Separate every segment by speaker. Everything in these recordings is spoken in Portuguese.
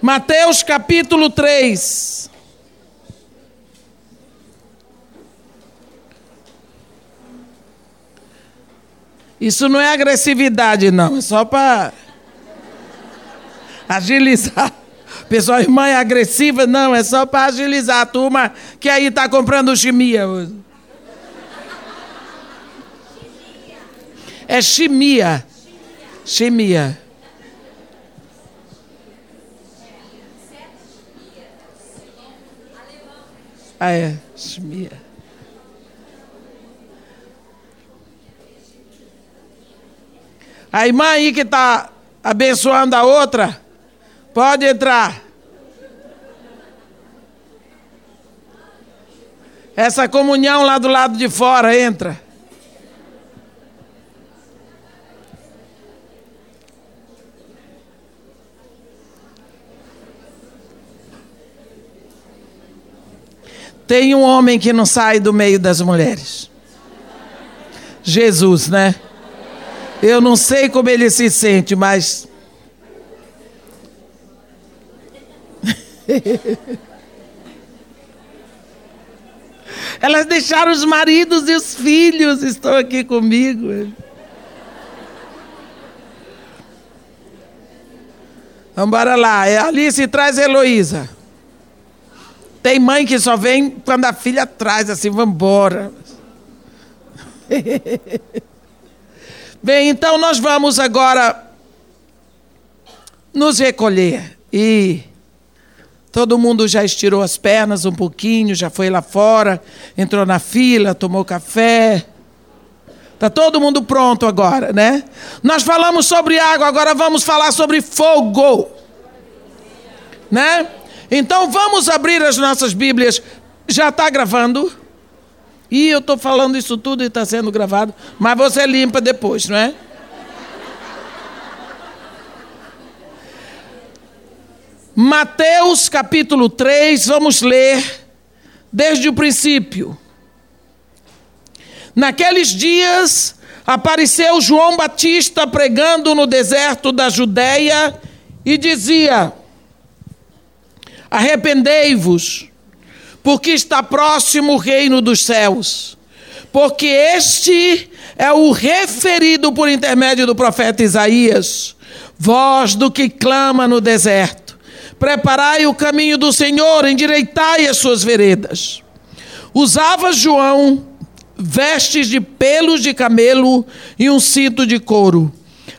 Speaker 1: Mateus capítulo 3. Isso não é agressividade, não, é só para agilizar. Pessoal, irmã é agressiva, não, é só para agilizar a turma que aí está comprando chimia hoje. É chimia. Chimia. Ah, é, chimia. A irmã aí que está abençoando a outra, pode entrar. Essa comunhão lá do lado de fora, entra. Tem um homem que não sai do meio das mulheres. Jesus, né? Eu não sei como ele se sente, mas. Elas deixaram os maridos e os filhos, estão aqui comigo. Vamos lá. É Alice traz Heloísa. Tem mãe que só vem quando a filha traz, assim, vamos embora. Bem, então nós vamos agora nos recolher. E todo mundo já estirou as pernas um pouquinho, já foi lá fora, entrou na fila, tomou café. Está todo mundo pronto agora, né? Nós falamos sobre água, agora vamos falar sobre fogo. Né? Então vamos abrir as nossas Bíblias. Já está gravando? E eu estou falando isso tudo e está sendo gravado, mas você limpa depois, não é? Mateus capítulo 3, vamos ler desde o princípio. Naqueles dias apareceu João Batista pregando no deserto da Judéia e dizia: Arrependei-vos porque está próximo o reino dos céus. Porque este é o referido por intermédio do profeta Isaías, voz do que clama no deserto. Preparai o caminho do Senhor, endireitai as suas veredas. Usava João vestes de pelos de camelo e um cinto de couro.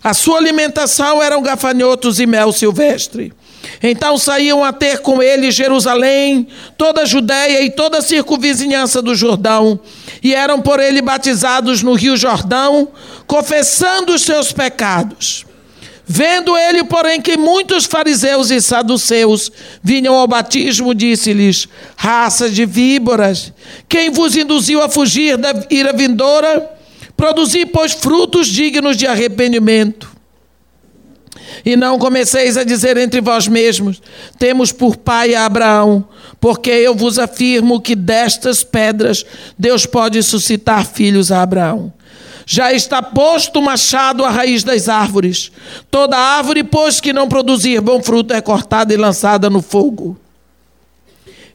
Speaker 1: A sua alimentação eram gafanhotos e mel silvestre. Então saíam a ter com ele Jerusalém, toda a Judéia e toda a circunvizinhança do Jordão, e eram por ele batizados no rio Jordão, confessando os seus pecados. Vendo ele, porém, que muitos fariseus e saduceus vinham ao batismo, disse-lhes: Raça de víboras, quem vos induziu a fugir da ira vindoura? Produzi, pois, frutos dignos de arrependimento. E não comeceis a dizer entre vós mesmos: Temos por pai a Abraão, porque eu vos afirmo que destas pedras Deus pode suscitar filhos a Abraão. Já está posto o machado à raiz das árvores. Toda árvore, pois, que não produzir bom fruto, é cortada e lançada no fogo.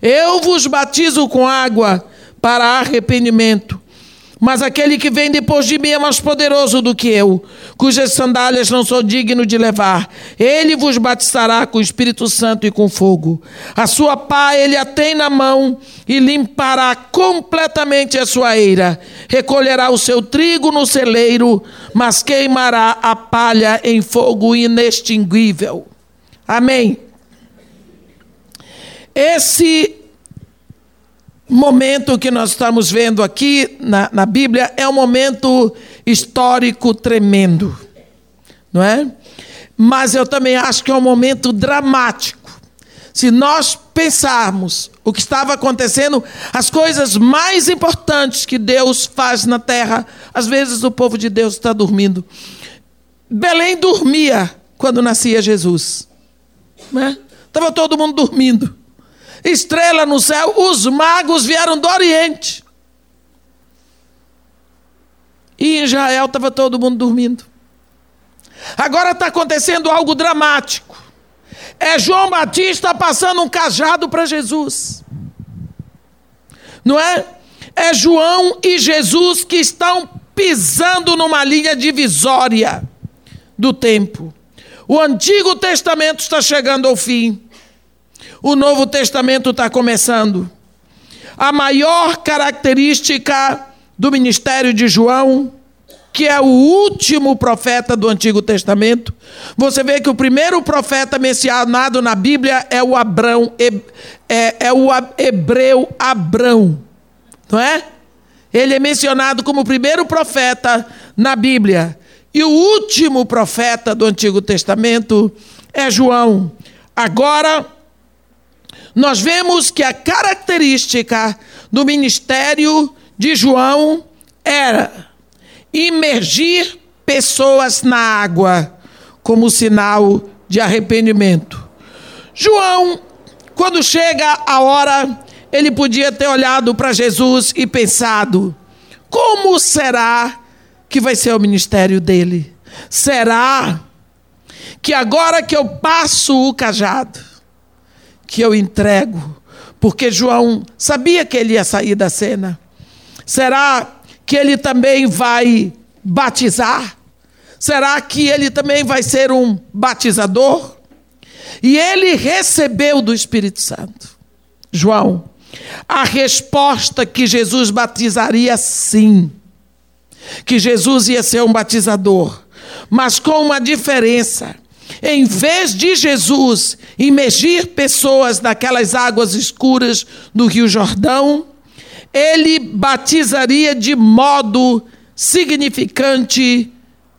Speaker 1: Eu vos batizo com água para arrependimento. Mas aquele que vem depois de mim é mais poderoso do que eu, cujas sandálias não sou digno de levar. Ele vos batizará com o Espírito Santo e com fogo. A sua pá ele a tem na mão e limpará completamente a sua eira. Recolherá o seu trigo no celeiro, mas queimará a palha em fogo inextinguível. Amém. Esse momento que nós estamos vendo aqui na, na Bíblia é um momento histórico tremendo, não é? Mas eu também acho que é um momento dramático. Se nós pensarmos o que estava acontecendo, as coisas mais importantes que Deus faz na terra, às vezes o povo de Deus está dormindo. Belém dormia quando nascia Jesus, né? Estava todo mundo dormindo estrela no céu, os magos vieram do Oriente. E em Israel estava todo mundo dormindo. Agora está acontecendo algo dramático. é João Batista passando um cajado para Jesus. Não é? É João e Jesus que estão pisando numa linha divisória do tempo. O Antigo Testamento está chegando ao fim. O Novo Testamento está começando. A maior característica do ministério de João, que é o último profeta do Antigo Testamento, você vê que o primeiro profeta mencionado na Bíblia é o Abrão, é, é o hebreu Abrão, não é? Ele é mencionado como o primeiro profeta na Bíblia. E o último profeta do Antigo Testamento é João. Agora, nós vemos que a característica do ministério de João era imergir pessoas na água como sinal de arrependimento. João, quando chega a hora ele podia ter olhado para Jesus e pensado: como será que vai ser o ministério dele? Será que agora que eu passo o cajado, que eu entrego, porque João sabia que ele ia sair da cena, será que ele também vai batizar? Será que ele também vai ser um batizador? E ele recebeu do Espírito Santo. João, a resposta que Jesus batizaria sim. Que Jesus ia ser um batizador, mas com uma diferença. Em vez de Jesus imergir pessoas naquelas águas escuras do Rio Jordão, ele batizaria de modo significante,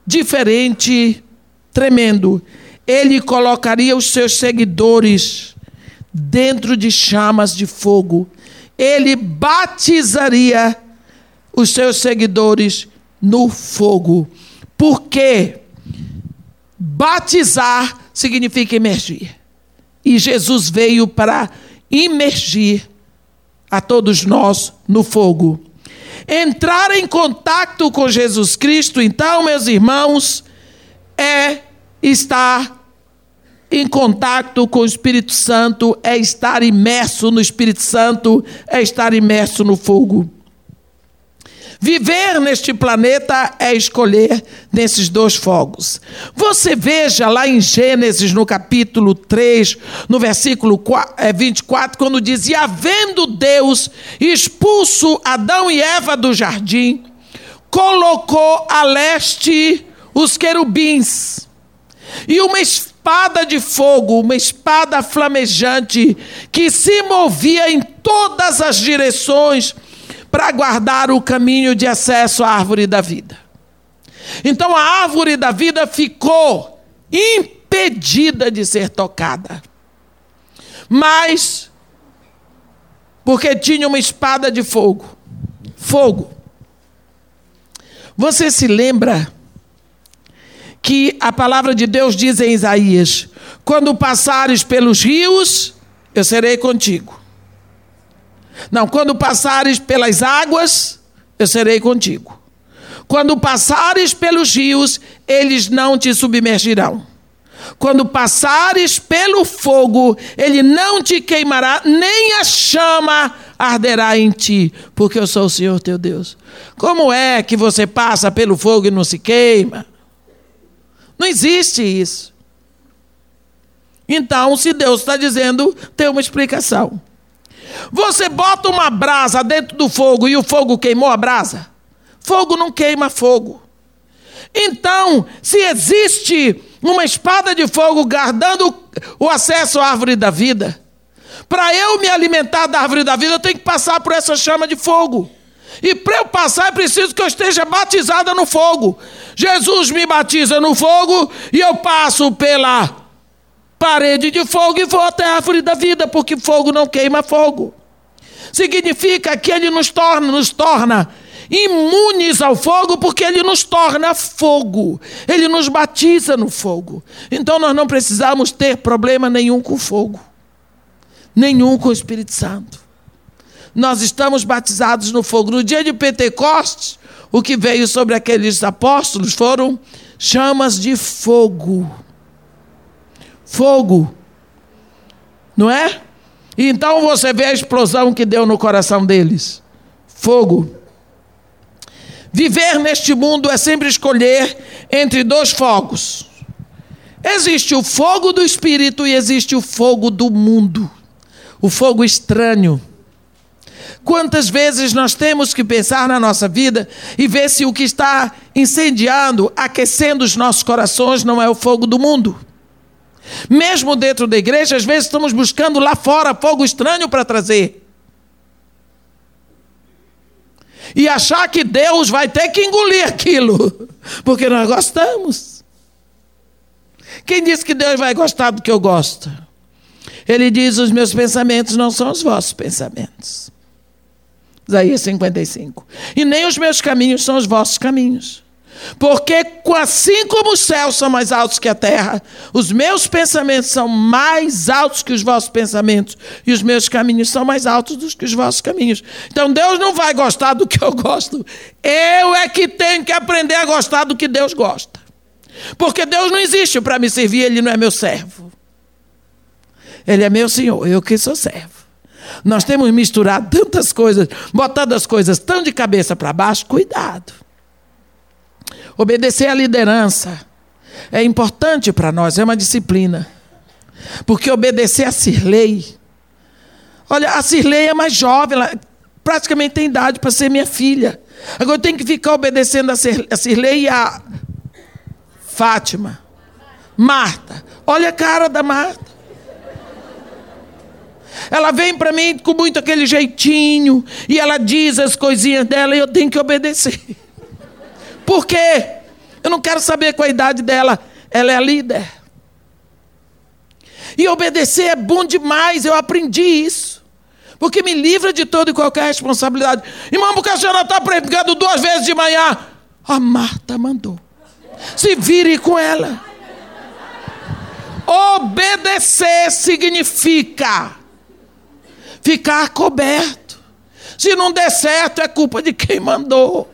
Speaker 1: diferente, tremendo. Ele colocaria os seus seguidores dentro de chamas de fogo. Ele batizaria os seus seguidores no fogo. Porque batizar significa emergir. E Jesus veio para imergir a todos nós no fogo. Entrar em contato com Jesus Cristo, então, meus irmãos, é estar em contato com o Espírito Santo, é estar imerso no Espírito Santo, é estar imerso no fogo. Viver neste planeta é escolher nesses dois fogos. Você veja lá em Gênesis, no capítulo 3, no versículo 24, é, quando diz: E havendo Deus expulso Adão e Eva do jardim, colocou a leste os querubins e uma espada de fogo, uma espada flamejante, que se movia em todas as direções para guardar o caminho de acesso à árvore da vida. Então a árvore da vida ficou impedida de ser tocada. Mas, porque tinha uma espada de fogo. Fogo. Você se lembra que a palavra de Deus diz em Isaías: Quando passares pelos rios, eu serei contigo. Não, quando passares pelas águas, eu serei contigo. Quando passares pelos rios, eles não te submergirão. Quando passares pelo fogo, ele não te queimará, nem a chama arderá em ti, porque eu sou o Senhor teu Deus. Como é que você passa pelo fogo e não se queima? Não existe isso. Então, se Deus está dizendo, tem uma explicação. Você bota uma brasa dentro do fogo e o fogo queimou a brasa? Fogo não queima fogo. Então, se existe uma espada de fogo guardando o acesso à árvore da vida, para eu me alimentar da árvore da vida, eu tenho que passar por essa chama de fogo. E para eu passar é preciso que eu esteja batizada no fogo. Jesus me batiza no fogo e eu passo pela parede de fogo e vou até a árvore da vida, porque fogo não queima fogo. Significa que ele nos torna, nos torna imunes ao fogo, porque ele nos torna fogo. Ele nos batiza no fogo. Então nós não precisamos ter problema nenhum com fogo. Nenhum com o Espírito Santo nós estamos batizados no fogo. No dia de Pentecostes, o que veio sobre aqueles apóstolos foram chamas de fogo. Fogo. Não é? Então você vê a explosão que deu no coração deles fogo. Viver neste mundo é sempre escolher entre dois fogos. Existe o fogo do espírito e existe o fogo do mundo, o fogo estranho. Quantas vezes nós temos que pensar na nossa vida e ver se o que está incendiando, aquecendo os nossos corações não é o fogo do mundo? Mesmo dentro da igreja, às vezes estamos buscando lá fora fogo estranho para trazer. E achar que Deus vai ter que engolir aquilo, porque nós gostamos. Quem disse que Deus vai gostar do que eu gosto? Ele diz: Os meus pensamentos não são os vossos pensamentos. Isaías 55. E nem os meus caminhos são os vossos caminhos. Porque assim como os céus são mais altos que a terra, os meus pensamentos são mais altos que os vossos pensamentos, e os meus caminhos são mais altos do que os vossos caminhos. Então Deus não vai gostar do que eu gosto. Eu é que tenho que aprender a gostar do que Deus gosta. Porque Deus não existe para me servir, Ele não é meu servo. Ele é meu Senhor, eu que sou servo. Nós temos misturado tantas coisas, botado as coisas tão de cabeça para baixo, cuidado. Obedecer à liderança é importante para nós, é uma disciplina. Porque obedecer a Cirlei. Olha, a Cirlei é mais jovem, ela praticamente tem idade para ser minha filha. Agora eu tenho que ficar obedecendo a Cirlei e a Fátima. Marta. Olha a cara da Marta. Ela vem para mim com muito aquele jeitinho e ela diz as coisinhas dela e eu tenho que obedecer. Por quê? Eu não quero saber qual a idade dela. Ela é a líder. E obedecer é bom demais, eu aprendi isso. Porque me livra de toda e qualquer responsabilidade. Irmão, porque a senhora está pregando duas vezes de manhã. A Marta mandou. Se vire com ela. Obedecer significa ficar coberto. Se não der certo, é culpa de quem mandou.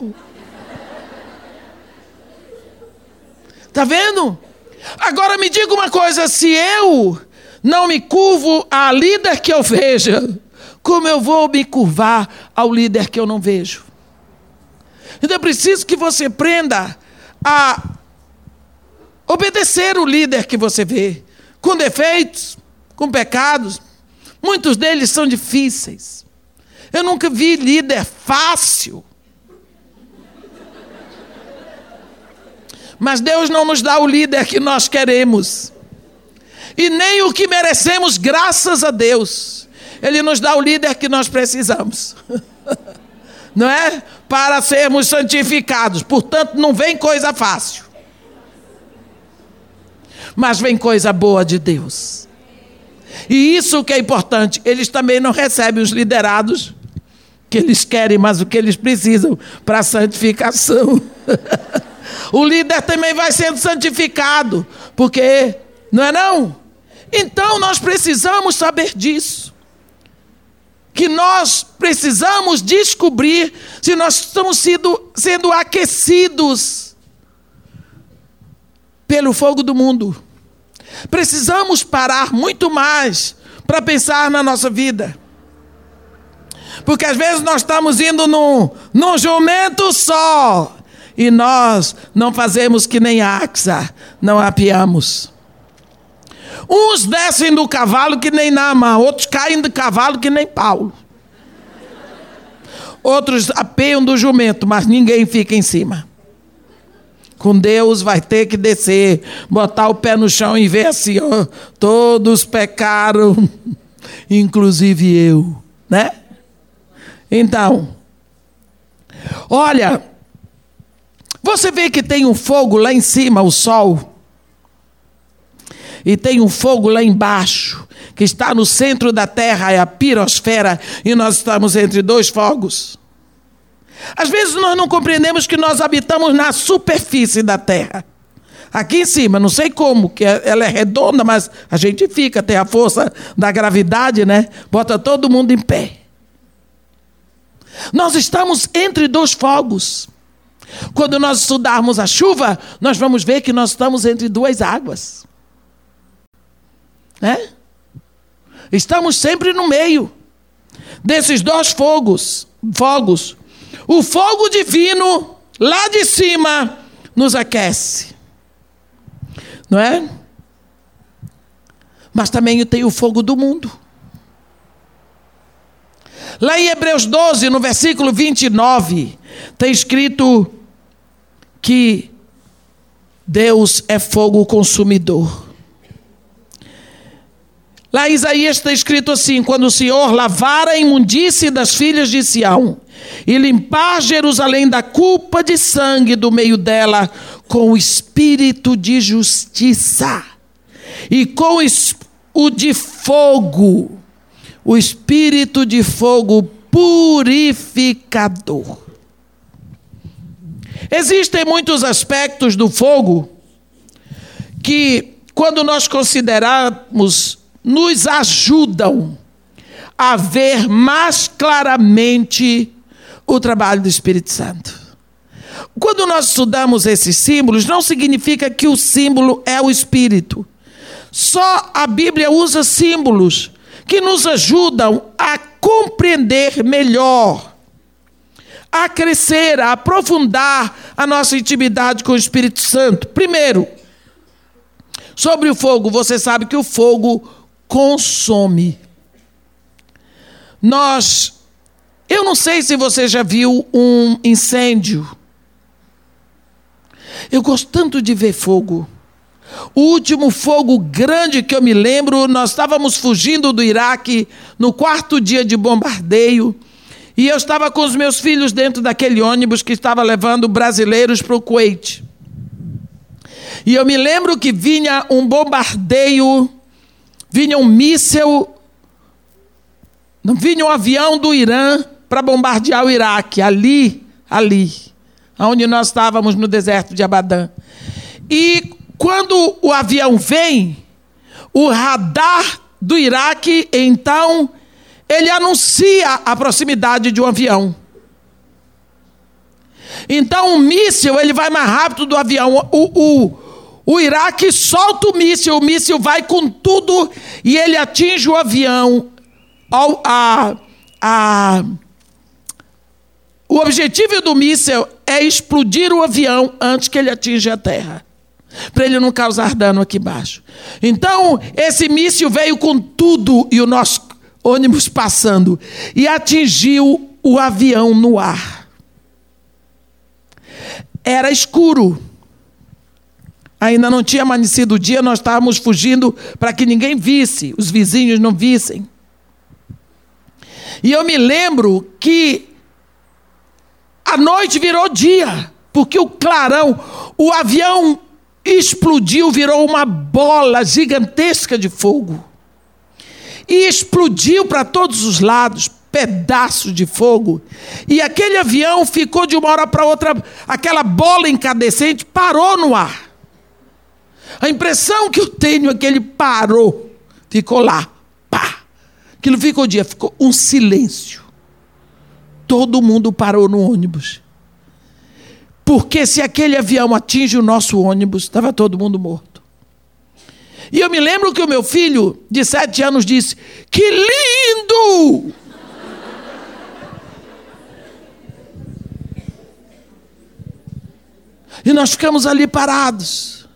Speaker 1: Está vendo? Agora me diga uma coisa: se eu não me curvo à líder que eu veja, como eu vou me curvar ao líder que eu não vejo? Então é preciso que você aprenda a obedecer o líder que você vê, com defeitos, com pecados. Muitos deles são difíceis. Eu nunca vi líder fácil. Mas Deus não nos dá o líder que nós queremos. E nem o que merecemos, graças a Deus. Ele nos dá o líder que nós precisamos. Não é? Para sermos santificados. Portanto, não vem coisa fácil. Mas vem coisa boa de Deus. E isso que é importante, eles também não recebem os liderados que eles querem, mas o que eles precisam para a santificação. o líder também vai sendo santificado, porque não é não? Então nós precisamos saber disso. Que nós precisamos descobrir se nós estamos sendo, sendo aquecidos pelo fogo do mundo. Precisamos parar muito mais para pensar na nossa vida. Porque às vezes nós estamos indo num, num jumento só e nós não fazemos que nem Axa, não apiamos. Uns descem do cavalo que nem Nama, outros caem do cavalo que nem Paulo. Outros apeiam do jumento, mas ninguém fica em cima. Com Deus vai ter que descer, botar o pé no chão e ver assim, ó, todos pecaram, inclusive eu, né? Então, olha, você vê que tem um fogo lá em cima, o sol, e tem um fogo lá embaixo, que está no centro da terra, é a pirosfera, e nós estamos entre dois fogos. Às vezes nós não compreendemos que nós habitamos na superfície da terra. Aqui em cima, não sei como, que é, ela é redonda, mas a gente fica, tem a força da gravidade, né? Bota todo mundo em pé. Nós estamos entre dois fogos. Quando nós estudarmos a chuva, nós vamos ver que nós estamos entre duas águas. Né? Estamos sempre no meio desses dois fogos, fogos. O fogo divino lá de cima nos aquece. Não é? Mas também tem o fogo do mundo. Lá em Hebreus 12, no versículo 29, tem escrito que Deus é fogo consumidor. Lá em Isaías está escrito assim: quando o Senhor lavar a imundície das filhas de Sião e limpar Jerusalém da culpa de sangue do meio dela com o espírito de justiça e com o de fogo, o espírito de fogo purificador. Existem muitos aspectos do fogo que, quando nós considerarmos nos ajudam a ver mais claramente o trabalho do Espírito Santo. Quando nós estudamos esses símbolos, não significa que o símbolo é o Espírito. Só a Bíblia usa símbolos que nos ajudam a compreender melhor, a crescer, a aprofundar a nossa intimidade com o Espírito Santo. Primeiro, sobre o fogo, você sabe que o fogo consome. Nós, eu não sei se você já viu um incêndio. Eu gosto tanto de ver fogo. O último fogo grande que eu me lembro, nós estávamos fugindo do Iraque no quarto dia de bombardeio. E eu estava com os meus filhos dentro daquele ônibus que estava levando brasileiros para o Kuwait. E eu me lembro que vinha um bombardeio vinha um míssel, vinha um avião do Irã para bombardear o Iraque, ali, ali, onde nós estávamos no deserto de Abadã. E quando o avião vem, o radar do Iraque, então, ele anuncia a proximidade de um avião. Então, o míssil ele vai mais rápido do avião. O, o, o Iraque solta o míssil, o míssil vai com tudo e ele atinge o avião. A, a, o objetivo do míssil é explodir o avião antes que ele atinja a terra, para ele não causar dano aqui embaixo. Então, esse míssil veio com tudo e o nosso ônibus passando e atingiu o avião no ar. Era escuro. Ainda não tinha amanhecido o dia, nós estávamos fugindo para que ninguém visse, os vizinhos não vissem. E eu me lembro que a noite virou dia, porque o clarão, o avião explodiu, virou uma bola gigantesca de fogo. E explodiu para todos os lados, pedaços de fogo. E aquele avião ficou de uma hora para outra, aquela bola incandescente parou no ar. A impressão que eu tenho é que ele parou, ficou lá, pá. Aquilo ficou dia, ficou um silêncio. Todo mundo parou no ônibus. Porque se aquele avião atinge o nosso ônibus, estava todo mundo morto. E eu me lembro que o meu filho, de sete anos, disse: Que lindo! E nós ficamos ali parados.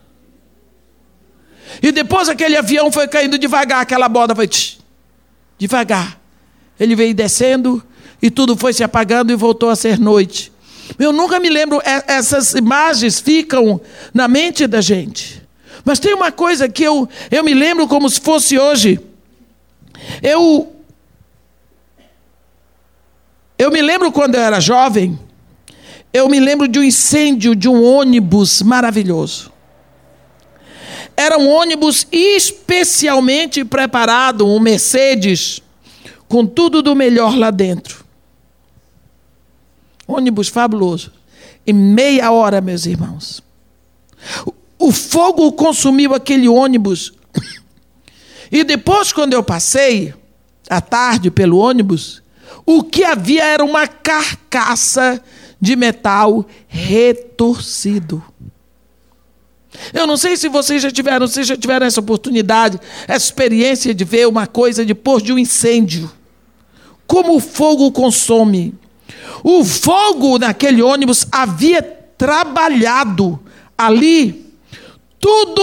Speaker 1: E depois aquele avião foi caindo devagar, aquela bola foi tch, devagar. Ele veio descendo e tudo foi se apagando e voltou a ser noite. Eu nunca me lembro, é, essas imagens ficam na mente da gente. Mas tem uma coisa que eu, eu me lembro como se fosse hoje. Eu, eu me lembro quando eu era jovem, eu me lembro de um incêndio de um ônibus maravilhoso. Era um ônibus especialmente preparado, um Mercedes, com tudo do melhor lá dentro. Ônibus fabuloso. Em meia hora, meus irmãos. O fogo consumiu aquele ônibus. E depois, quando eu passei, à tarde, pelo ônibus, o que havia era uma carcaça de metal retorcido. Eu não sei se vocês já tiveram, se já tiveram essa oportunidade, essa experiência de ver uma coisa depois de um incêndio. Como o fogo consome. O fogo naquele ônibus havia trabalhado ali tudo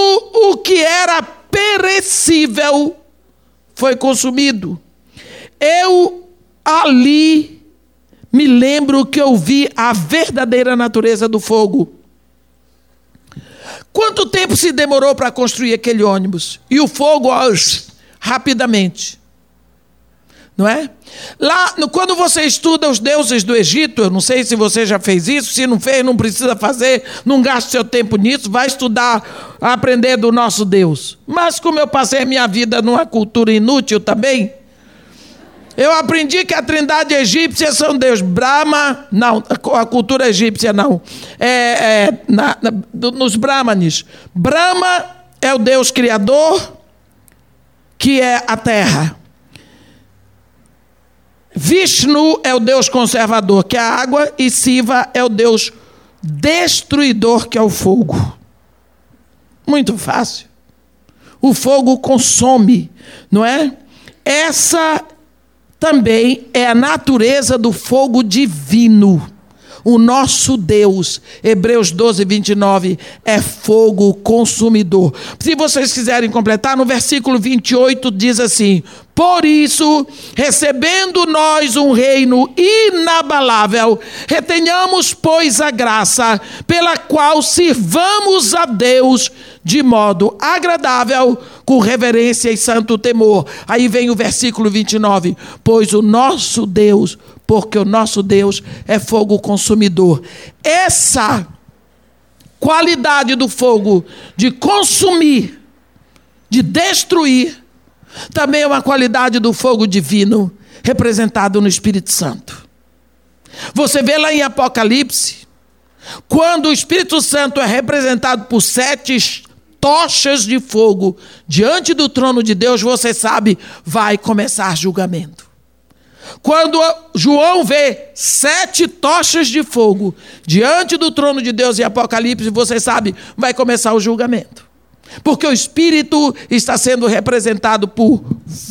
Speaker 1: o que era perecível foi consumido. Eu ali me lembro que eu vi a verdadeira natureza do fogo. Quanto tempo se demorou para construir aquele ônibus? E o fogo, ó, rapidamente. Não é? Lá, quando você estuda os deuses do Egito, eu não sei se você já fez isso, se não fez, não precisa fazer, não gaste seu tempo nisso, vai estudar, aprender do nosso Deus. Mas como eu passei minha vida numa cultura inútil também, eu aprendi que a trindade egípcia são Deus. Brahma, não, a cultura egípcia não. É, é na, na, nos Brahmanes. Brahma é o Deus criador, que é a terra. Vishnu é o Deus conservador, que é a água, e Siva é o Deus destruidor, que é o fogo. Muito fácil. O fogo consome, não é? Essa também é a natureza do fogo divino. O nosso Deus, Hebreus 12, 29, é fogo consumidor. Se vocês quiserem completar, no versículo 28 diz assim: Por isso, recebendo nós um reino inabalável, retenhamos, pois, a graça pela qual sirvamos a Deus de modo agradável, com reverência e santo temor. Aí vem o versículo 29. Pois o nosso Deus, porque o nosso Deus é fogo consumidor. Essa qualidade do fogo de consumir, de destruir, também é uma qualidade do fogo divino representado no Espírito Santo. Você vê lá em Apocalipse, quando o Espírito Santo é representado por sete tochas de fogo diante do trono de Deus, você sabe, vai começar julgamento. Quando João vê sete tochas de fogo diante do trono de Deus em Apocalipse, você sabe, vai começar o julgamento. Porque o Espírito está sendo representado por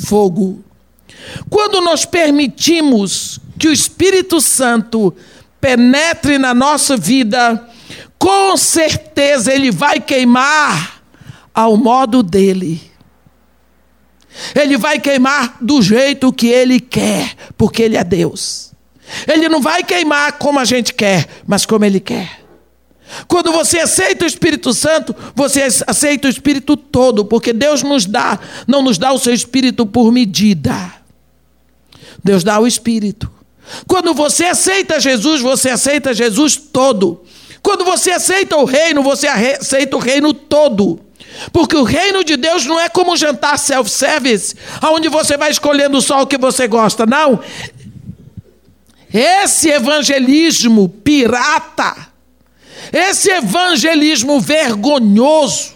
Speaker 1: fogo. Quando nós permitimos que o Espírito Santo penetre na nossa vida, com certeza ele vai queimar ao modo dele. Ele vai queimar do jeito que ele quer, porque ele é Deus. Ele não vai queimar como a gente quer, mas como ele quer. Quando você aceita o Espírito Santo, você aceita o Espírito todo, porque Deus nos dá, não nos dá o seu Espírito por medida. Deus dá o Espírito. Quando você aceita Jesus, você aceita Jesus todo. Quando você aceita o reino, você aceita o reino todo. Porque o reino de Deus não é como um jantar self-service, onde você vai escolhendo só o que você gosta, não. Esse evangelismo pirata, esse evangelismo vergonhoso,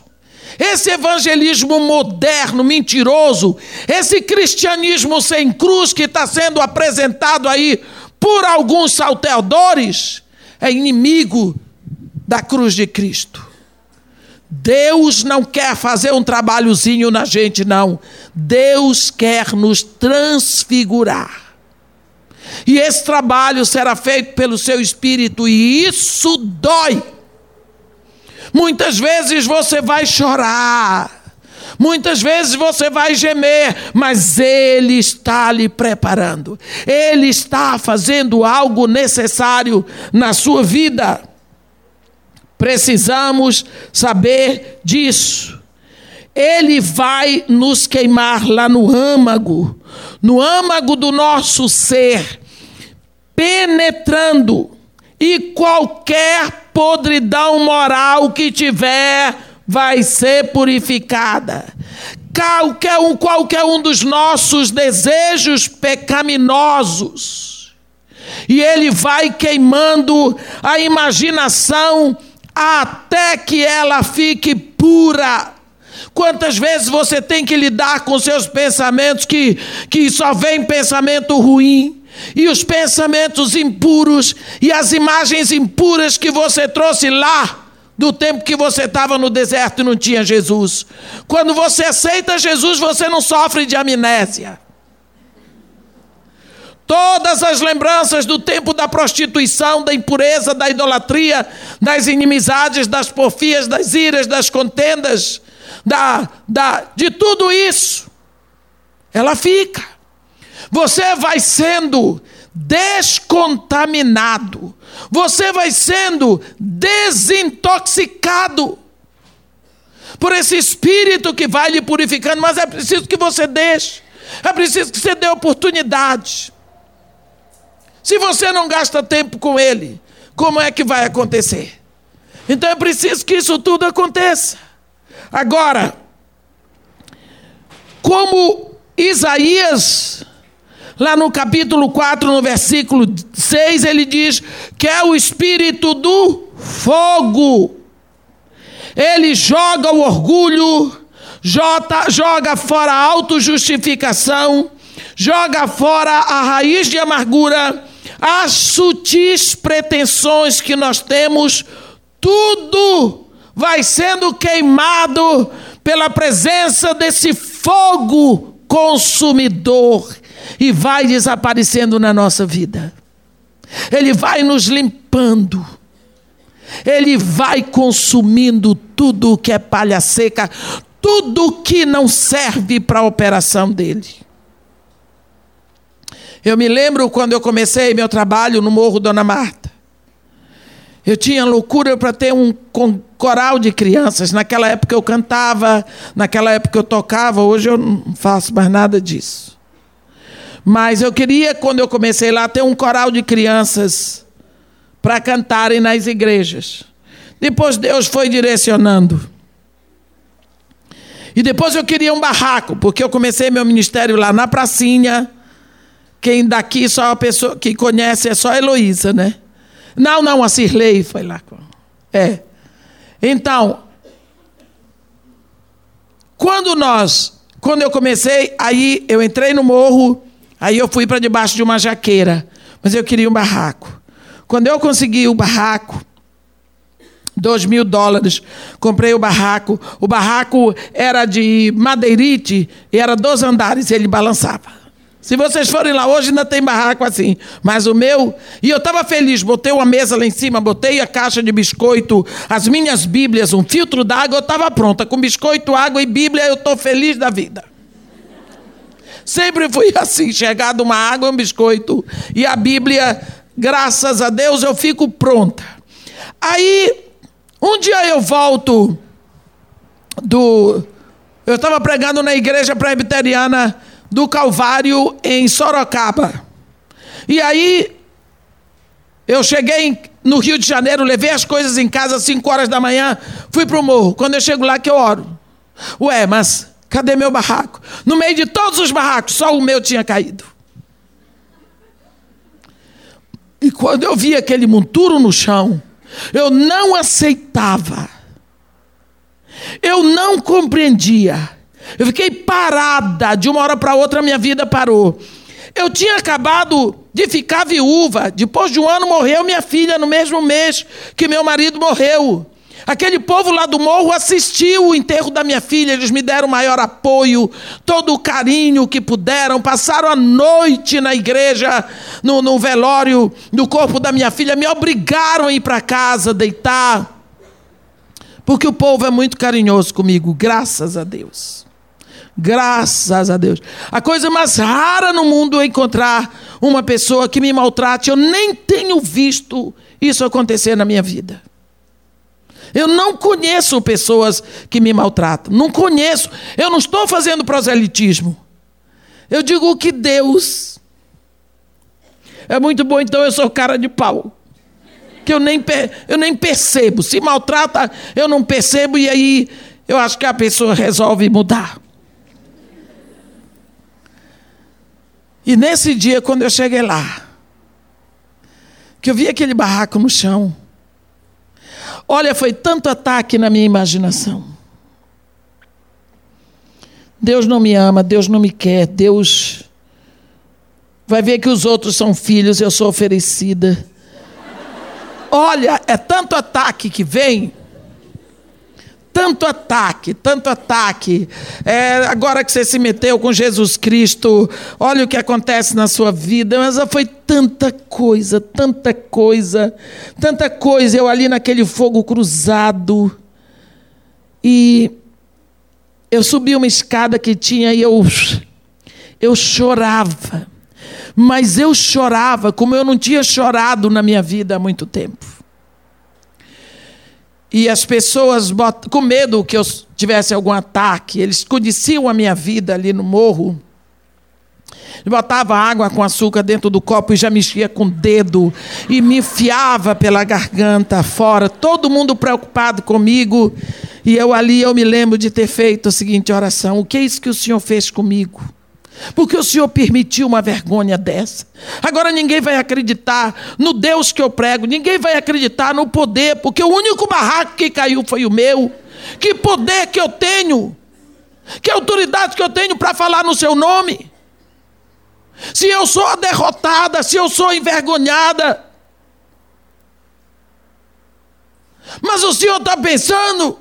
Speaker 1: esse evangelismo moderno, mentiroso, esse cristianismo sem cruz que está sendo apresentado aí por alguns salteadores, é inimigo da cruz de Cristo. Deus não quer fazer um trabalhozinho na gente, não. Deus quer nos transfigurar. E esse trabalho será feito pelo seu espírito, e isso dói. Muitas vezes você vai chorar, muitas vezes você vai gemer, mas Ele está lhe preparando, Ele está fazendo algo necessário na sua vida. Precisamos saber disso. Ele vai nos queimar lá no âmago, no âmago do nosso ser, penetrando, e qualquer podridão moral que tiver vai ser purificada. Qualquer um, qualquer um dos nossos desejos pecaminosos. E ele vai queimando a imaginação até que ela fique pura. Quantas vezes você tem que lidar com seus pensamentos que, que só vem pensamento ruim? E os pensamentos impuros e as imagens impuras que você trouxe lá do tempo que você estava no deserto e não tinha Jesus. Quando você aceita Jesus, você não sofre de amnésia. Todas as lembranças do tempo da prostituição, da impureza, da idolatria, das inimizades, das porfias, das iras, das contendas, da, da, de tudo isso, ela fica. Você vai sendo descontaminado, você vai sendo desintoxicado por esse espírito que vai lhe purificando, mas é preciso que você deixe, é preciso que você dê oportunidade. Se você não gasta tempo com ele, como é que vai acontecer? Então é preciso que isso tudo aconteça. Agora, como Isaías, lá no capítulo 4, no versículo 6, ele diz que é o espírito do fogo. Ele joga o orgulho, joga, joga fora a autojustificação, joga fora a raiz de amargura as sutis pretensões que nós temos, tudo vai sendo queimado pela presença desse fogo consumidor e vai desaparecendo na nossa vida. Ele vai nos limpando. Ele vai consumindo tudo que é palha seca, tudo que não serve para a operação dele. Eu me lembro quando eu comecei meu trabalho no Morro Dona Marta. Eu tinha loucura para ter um coral de crianças. Naquela época eu cantava, naquela época eu tocava, hoje eu não faço mais nada disso. Mas eu queria, quando eu comecei lá, ter um coral de crianças para cantarem nas igrejas. Depois Deus foi direcionando. E depois eu queria um barraco, porque eu comecei meu ministério lá na pracinha. Quem daqui só a pessoa que conhece é só a Heloísa, né? Não, não, a Cirlei foi lá. É. Então, quando nós, quando eu comecei, aí eu entrei no morro, aí eu fui para debaixo de uma jaqueira, mas eu queria um barraco. Quando eu consegui o barraco, dois mil dólares, comprei o barraco. O barraco era de madeirite e era dois andares, ele balançava. Se vocês forem lá hoje, ainda tem barraco assim. Mas o meu. E eu estava feliz, botei uma mesa lá em cima, botei a caixa de biscoito, as minhas Bíblias, um filtro d'água, eu estava pronta. Com biscoito, água e Bíblia, eu estou feliz da vida. Sempre fui assim, chegado uma água, um biscoito. E a Bíblia, graças a Deus, eu fico pronta. Aí, um dia eu volto do. Eu estava pregando na igreja presbiteriana do Calvário em Sorocaba. E aí eu cheguei no Rio de Janeiro, levei as coisas em casa às 5 horas da manhã, fui para o morro. Quando eu chego lá que eu oro. Ué, mas cadê meu barraco? No meio de todos os barracos, só o meu tinha caído. E quando eu vi aquele monturo no chão, eu não aceitava. Eu não compreendia eu fiquei parada, de uma hora para outra minha vida parou. Eu tinha acabado de ficar viúva, depois de um ano morreu minha filha no mesmo mês que meu marido morreu. Aquele povo lá do morro assistiu o enterro da minha filha, eles me deram maior apoio, todo o carinho que puderam, passaram a noite na igreja, no, no velório do corpo da minha filha, me obrigaram a ir para casa, deitar, porque o povo é muito carinhoso comigo, graças a Deus. Graças a Deus. A coisa mais rara no mundo é encontrar uma pessoa que me maltrate. Eu nem tenho visto isso acontecer na minha vida. Eu não conheço pessoas que me maltratam. Não conheço. Eu não estou fazendo proselitismo. Eu digo que Deus. É muito bom, então eu sou cara de pau. Que eu nem, eu nem percebo. Se maltrata, eu não percebo e aí eu acho que a pessoa resolve mudar. E nesse dia, quando eu cheguei lá, que eu vi aquele barraco no chão, olha, foi tanto ataque na minha imaginação. Deus não me ama, Deus não me quer, Deus vai ver que os outros são filhos, eu sou oferecida. Olha, é tanto ataque que vem. Tanto ataque, tanto ataque. É, agora que você se meteu com Jesus Cristo, olha o que acontece na sua vida. Mas foi tanta coisa, tanta coisa, tanta coisa. Eu ali naquele fogo cruzado. E eu subi uma escada que tinha e eu, eu chorava. Mas eu chorava como eu não tinha chorado na minha vida há muito tempo. E as pessoas, com medo que eu tivesse algum ataque, eles conheciam a minha vida ali no morro. Botava água com açúcar dentro do copo e já mexia com o dedo e me enfiava pela garganta fora. Todo mundo preocupado comigo. E eu ali eu me lembro de ter feito a seguinte oração: O que é isso que o Senhor fez comigo? Porque o Senhor permitiu uma vergonha dessa. Agora ninguém vai acreditar no Deus que eu prego, ninguém vai acreditar no poder, porque o único barraco que caiu foi o meu. Que poder que eu tenho, que autoridade que eu tenho para falar no seu nome. Se eu sou derrotada, se eu sou envergonhada. Mas o Senhor está pensando.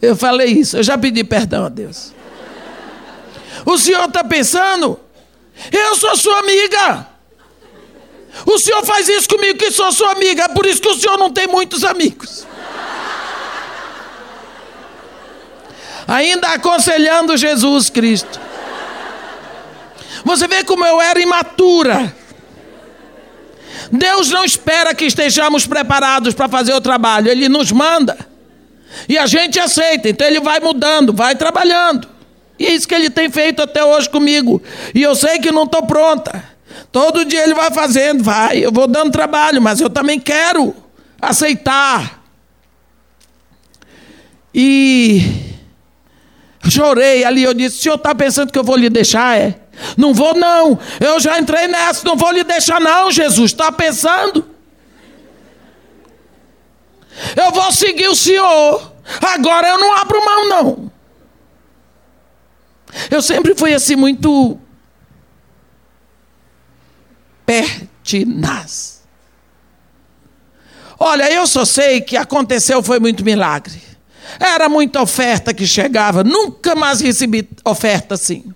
Speaker 1: Eu falei isso, eu já pedi perdão a Deus. O Senhor está pensando? Eu sou sua amiga. O Senhor faz isso comigo que sou sua amiga, é por isso que o Senhor não tem muitos amigos. ainda aconselhando Jesus Cristo. Você vê como eu era imatura. Deus não espera que estejamos preparados para fazer o trabalho, Ele nos manda. E a gente aceita, então Ele vai mudando, vai trabalhando. E é isso que Ele tem feito até hoje comigo. E eu sei que não estou pronta. Todo dia Ele vai fazendo, vai, eu vou dando trabalho, mas eu também quero aceitar. E Chorei ali, eu disse: o senhor está pensando que eu vou lhe deixar? É? Não vou, não. Eu já entrei nessa, não vou lhe deixar, não, Jesus. Está pensando? Eu vou seguir o senhor. Agora eu não abro mão, não. Eu sempre fui assim, muito pertinaz. Olha, eu só sei que aconteceu foi muito milagre. Era muita oferta que chegava, nunca mais recebi oferta assim.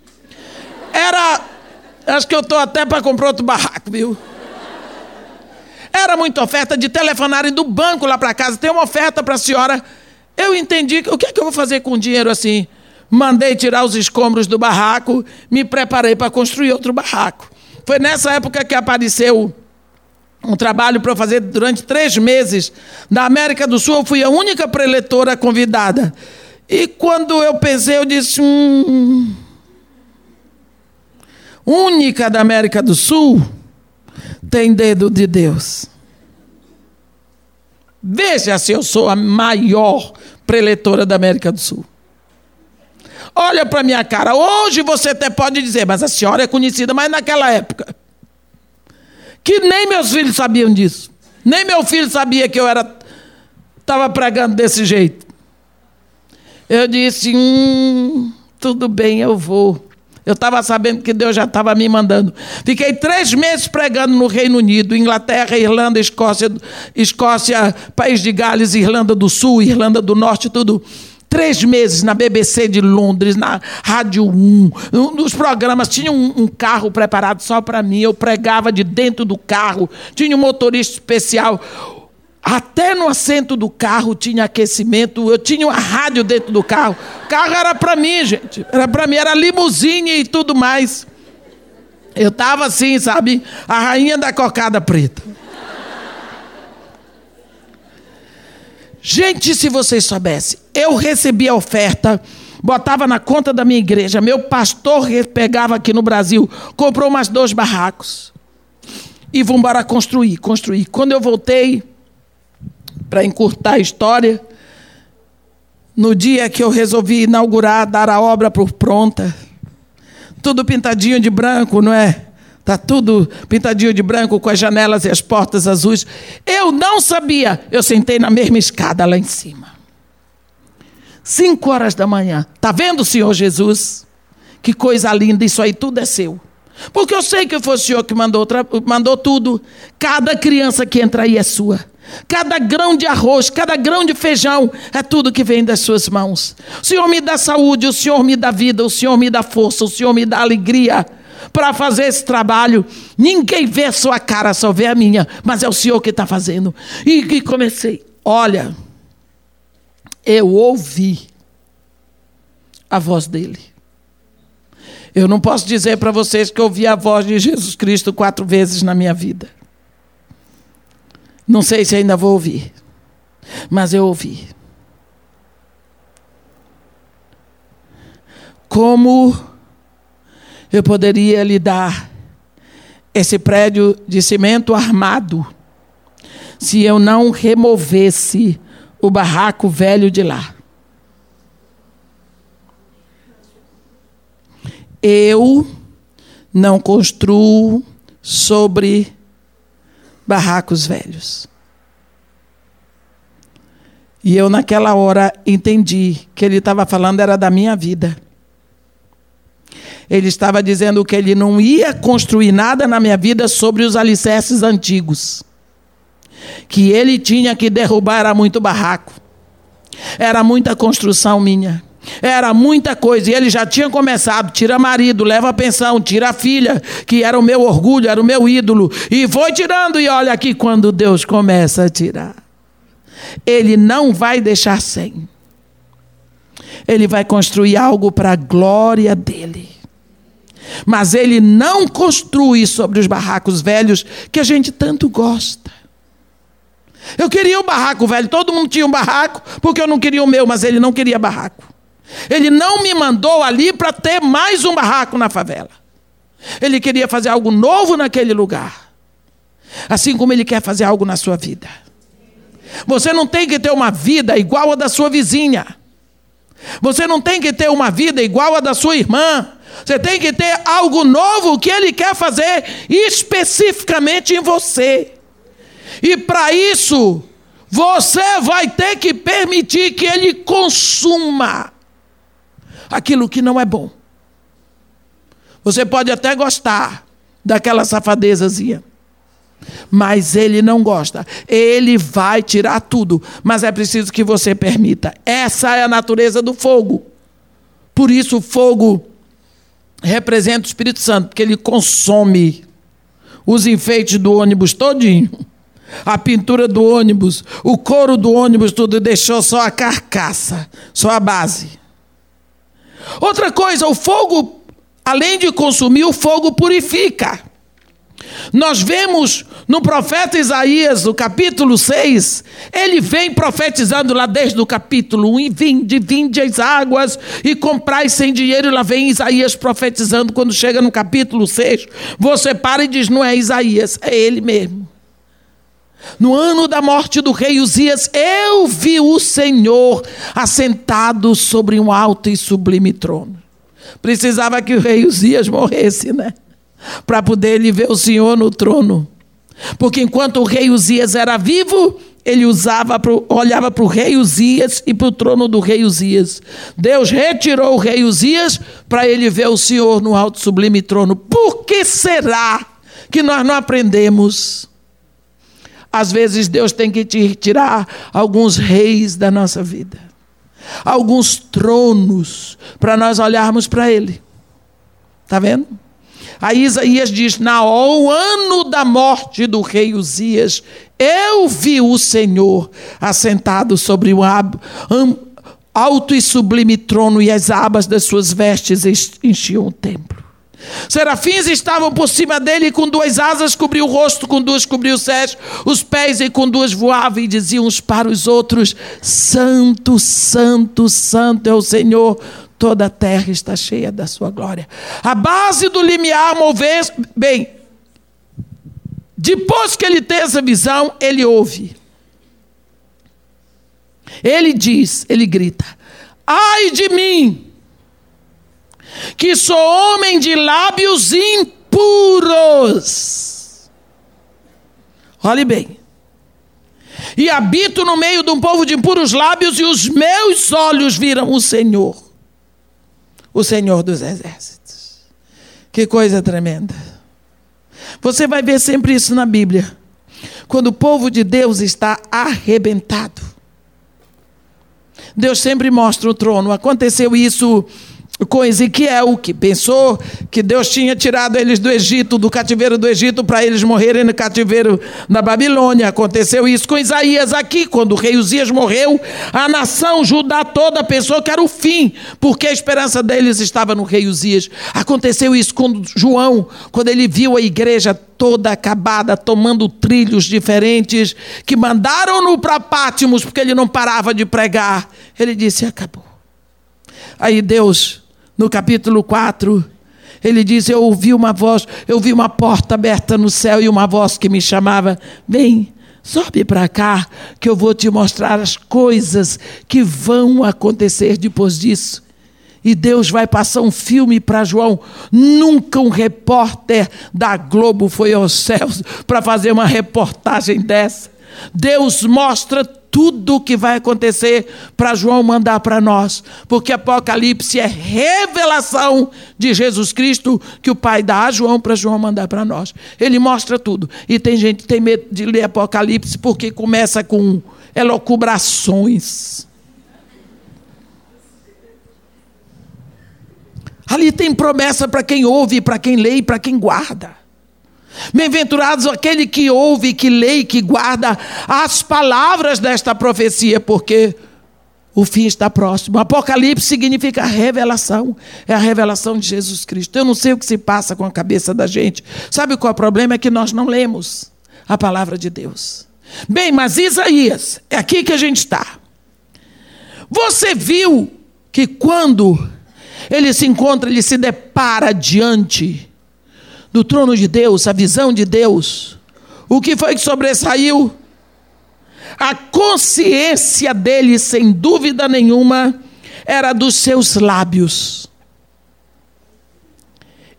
Speaker 1: Era, acho que eu estou até para comprar outro barraco, viu? Era muita oferta de telefonarem do banco lá para casa. Tem uma oferta para a senhora. Eu entendi, o que é que eu vou fazer com dinheiro assim? Mandei tirar os escombros do barraco, me preparei para construir outro barraco. Foi nessa época que apareceu um trabalho para fazer durante três meses na América do Sul. Eu fui a única preletora convidada. E quando eu pensei, eu disse: hum, única da América do Sul tem dedo de Deus. Veja se eu sou a maior preletora da América do Sul. Olha para minha cara. Hoje você até pode dizer, mas a senhora é conhecida, mas naquela época que nem meus filhos sabiam disso. Nem meu filho sabia que eu era estava pregando desse jeito. Eu disse: hum, tudo bem, eu vou. Eu estava sabendo que Deus já estava me mandando. Fiquei três meses pregando no Reino Unido, Inglaterra, Irlanda, Escócia, Escócia, País de Gales, Irlanda do Sul, Irlanda do Norte, tudo três meses na BBC de Londres, na Rádio 1, nos programas. Tinha um, um carro preparado só para mim. Eu pregava de dentro do carro. Tinha um motorista especial. Até no assento do carro tinha aquecimento. Eu tinha uma rádio dentro do carro. O carro era para mim, gente. Era para mim, era limusine e tudo mais. Eu estava assim, sabe? A rainha da cocada preta. Gente, se vocês soubessem, eu recebi a oferta, botava na conta da minha igreja, meu pastor pegava aqui no Brasil, comprou mais dois barracos. E vamos embora construir, construir. Quando eu voltei, para encurtar a história, no dia que eu resolvi inaugurar, dar a obra por pronta, tudo pintadinho de branco, não é? Está tudo pintadinho de branco com as janelas e as portas azuis. Eu não sabia. Eu sentei na mesma escada lá em cima. Cinco horas da manhã. Está vendo, Senhor Jesus? Que coisa linda. Isso aí tudo é seu. Porque eu sei que foi o Senhor que mandou, mandou tudo. Cada criança que entra aí é sua. Cada grão de arroz, cada grão de feijão, é tudo que vem das suas mãos. O Senhor me dá saúde, o Senhor me dá vida, o Senhor me dá força, o Senhor me dá alegria para fazer esse trabalho. Ninguém vê a sua cara, só vê a minha, mas é o Senhor que está fazendo. E, e comecei, olha, eu ouvi a voz dele. Eu não posso dizer para vocês que ouvi a voz de Jesus Cristo quatro vezes na minha vida. Não sei se ainda vou ouvir, mas eu ouvi. Como eu poderia lhe dar esse prédio de cimento armado se eu não removesse o barraco velho de lá? Eu não construo sobre barracos velhos. E eu, naquela hora, entendi que ele estava falando era da minha vida. Ele estava dizendo que ele não ia construir nada na minha vida sobre os alicerces antigos. Que ele tinha que derrubar era muito barraco. Era muita construção minha. Era muita coisa. E ele já tinha começado: tira marido, leva a pensão, tira a filha, que era o meu orgulho, era o meu ídolo. E foi tirando. E olha aqui quando Deus começa a tirar. Ele não vai deixar sem. Ele vai construir algo para a glória dele. Mas ele não construi sobre os barracos velhos que a gente tanto gosta. Eu queria o um barraco velho, todo mundo tinha um barraco, porque eu não queria o meu, mas ele não queria barraco. Ele não me mandou ali para ter mais um barraco na favela. Ele queria fazer algo novo naquele lugar. Assim como ele quer fazer algo na sua vida. Você não tem que ter uma vida igual a da sua vizinha. Você não tem que ter uma vida igual a da sua irmã. Você tem que ter algo novo que ele quer fazer especificamente em você. E para isso, você vai ter que permitir que ele consuma aquilo que não é bom. Você pode até gostar daquela safadezazinha, mas ele não gosta. Ele vai tirar tudo, mas é preciso que você permita. Essa é a natureza do fogo. Por isso o fogo representa o Espírito Santo, porque ele consome os enfeites do ônibus todinho. A pintura do ônibus, o couro do ônibus, tudo deixou só a carcaça, só a base. Outra coisa, o fogo, além de consumir, o fogo purifica. Nós vemos no profeta Isaías, no capítulo 6, ele vem profetizando lá desde o capítulo 1, e vinde, vinde as águas e comprai sem dinheiro, e lá vem Isaías profetizando, quando chega no capítulo 6, você para e diz, não é Isaías, é ele mesmo. No ano da morte do rei Uzias, eu vi o Senhor assentado sobre um alto e sublime trono. Precisava que o rei Uzias morresse, né? Para poder ele ver o Senhor no trono. Porque enquanto o rei Uzias era vivo, ele usava pro, olhava para o rei Uzias e para o trono do rei Uzias. Deus retirou o rei Uzias para ele ver o Senhor no alto sublime trono. Por que será que nós não aprendemos? Às vezes Deus tem que te tirar alguns reis da nossa vida, alguns tronos, para nós olharmos para Ele. Está vendo? Aí Isaías diz: Na o ano da morte do rei Uzias, eu vi o Senhor assentado sobre o alto e sublime trono, e as abas das suas vestes enchiam o templo. Serafins estavam por cima dele, e com duas asas cobriu o rosto, com duas cobriu os pés, os pés, e com duas voavam e diziam uns para os outros: Santo, Santo, Santo é o Senhor, toda a terra está cheia da sua glória. A base do limiar mover, bem, depois que ele tem essa visão, ele ouve. Ele diz, ele grita: Ai de mim! Que sou homem de lábios impuros. Olhe bem. E habito no meio de um povo de impuros lábios, e os meus olhos viram o Senhor, o Senhor dos exércitos. Que coisa tremenda. Você vai ver sempre isso na Bíblia. quando o povo de Deus está arrebentado. Deus sempre mostra o trono. Aconteceu isso com Ezequiel, que pensou que Deus tinha tirado eles do Egito, do cativeiro do Egito, para eles morrerem no cativeiro da Babilônia. Aconteceu isso com Isaías aqui, quando o rei Uzias morreu, a nação Judá toda pensou que era o fim, porque a esperança deles estava no rei Uzias. Aconteceu isso com João, quando ele viu a igreja toda acabada, tomando trilhos diferentes, que mandaram-no para Pátimos, porque ele não parava de pregar. Ele disse: acabou. Aí Deus no capítulo 4, ele diz: Eu ouvi uma voz, eu vi uma porta aberta no céu e uma voz que me chamava: Vem, sobe para cá, que eu vou te mostrar as coisas que vão acontecer depois disso. E Deus vai passar um filme para João. Nunca um repórter da Globo foi aos céus para fazer uma reportagem dessa. Deus mostra tudo o que vai acontecer para João mandar para nós, porque Apocalipse é revelação de Jesus Cristo que o Pai dá a João para João mandar para nós. Ele mostra tudo. E tem gente que tem medo de ler Apocalipse porque começa com elocubrações. Ali tem promessa para quem ouve, para quem lê e para quem guarda. Bem-aventurados aquele que ouve, que lê e que guarda as palavras desta profecia, porque o fim está próximo. Apocalipse significa revelação, é a revelação de Jesus Cristo. Eu não sei o que se passa com a cabeça da gente. Sabe qual é o problema? É que nós não lemos a palavra de Deus. Bem, mas Isaías, é aqui que a gente está. Você viu que quando ele se encontra, ele se depara diante do trono de Deus, a visão de Deus, o que foi que sobressaiu? A consciência dele, sem dúvida nenhuma, era dos seus lábios.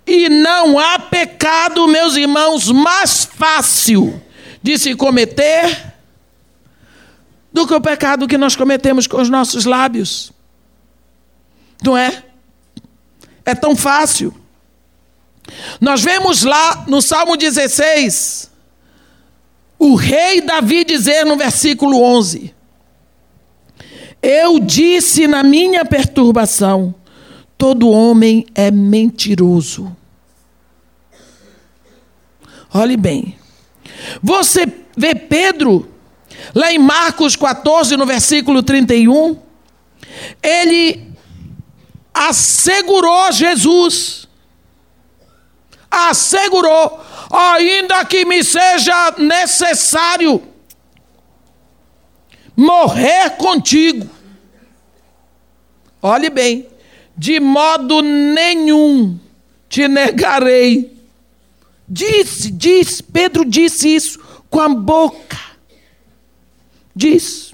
Speaker 1: E não há pecado, meus irmãos, mais fácil de se cometer do que o pecado que nós cometemos com os nossos lábios. Não é? É tão fácil. Nós vemos lá no Salmo 16, o rei Davi dizer no versículo 11: Eu disse na minha perturbação, todo homem é mentiroso. Olhe bem. Você vê Pedro, lá em Marcos 14, no versículo 31, ele assegurou Jesus assegurou: ainda que me seja necessário morrer contigo. Olhe bem, de modo nenhum te negarei. Disse, disse, Pedro disse isso com a boca. Diz.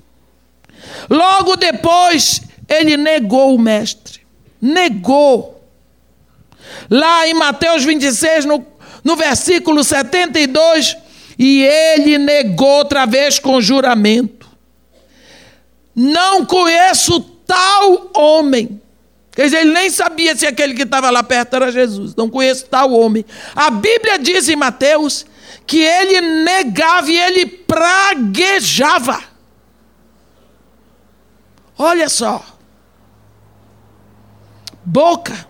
Speaker 1: Logo depois, ele negou o mestre. Negou. Lá em Mateus 26, no, no versículo 72, e ele negou outra vez com juramento: Não conheço tal homem. Quer dizer, ele nem sabia se aquele que estava lá perto era Jesus. Não conheço tal homem. A Bíblia diz em Mateus que ele negava e ele praguejava. Olha só. Boca.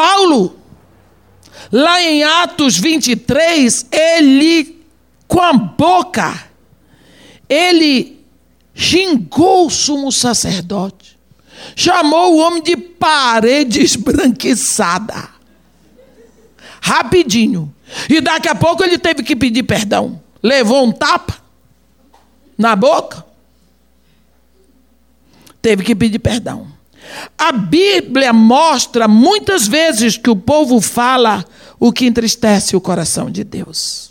Speaker 1: Paulo, lá em Atos 23, ele, com a boca, ele xingou o sumo sacerdote, chamou o homem de parede esbranquiçada. Rapidinho. E daqui a pouco ele teve que pedir perdão. Levou um tapa na boca. Teve que pedir perdão. A Bíblia mostra muitas vezes que o povo fala o que entristece o coração de Deus.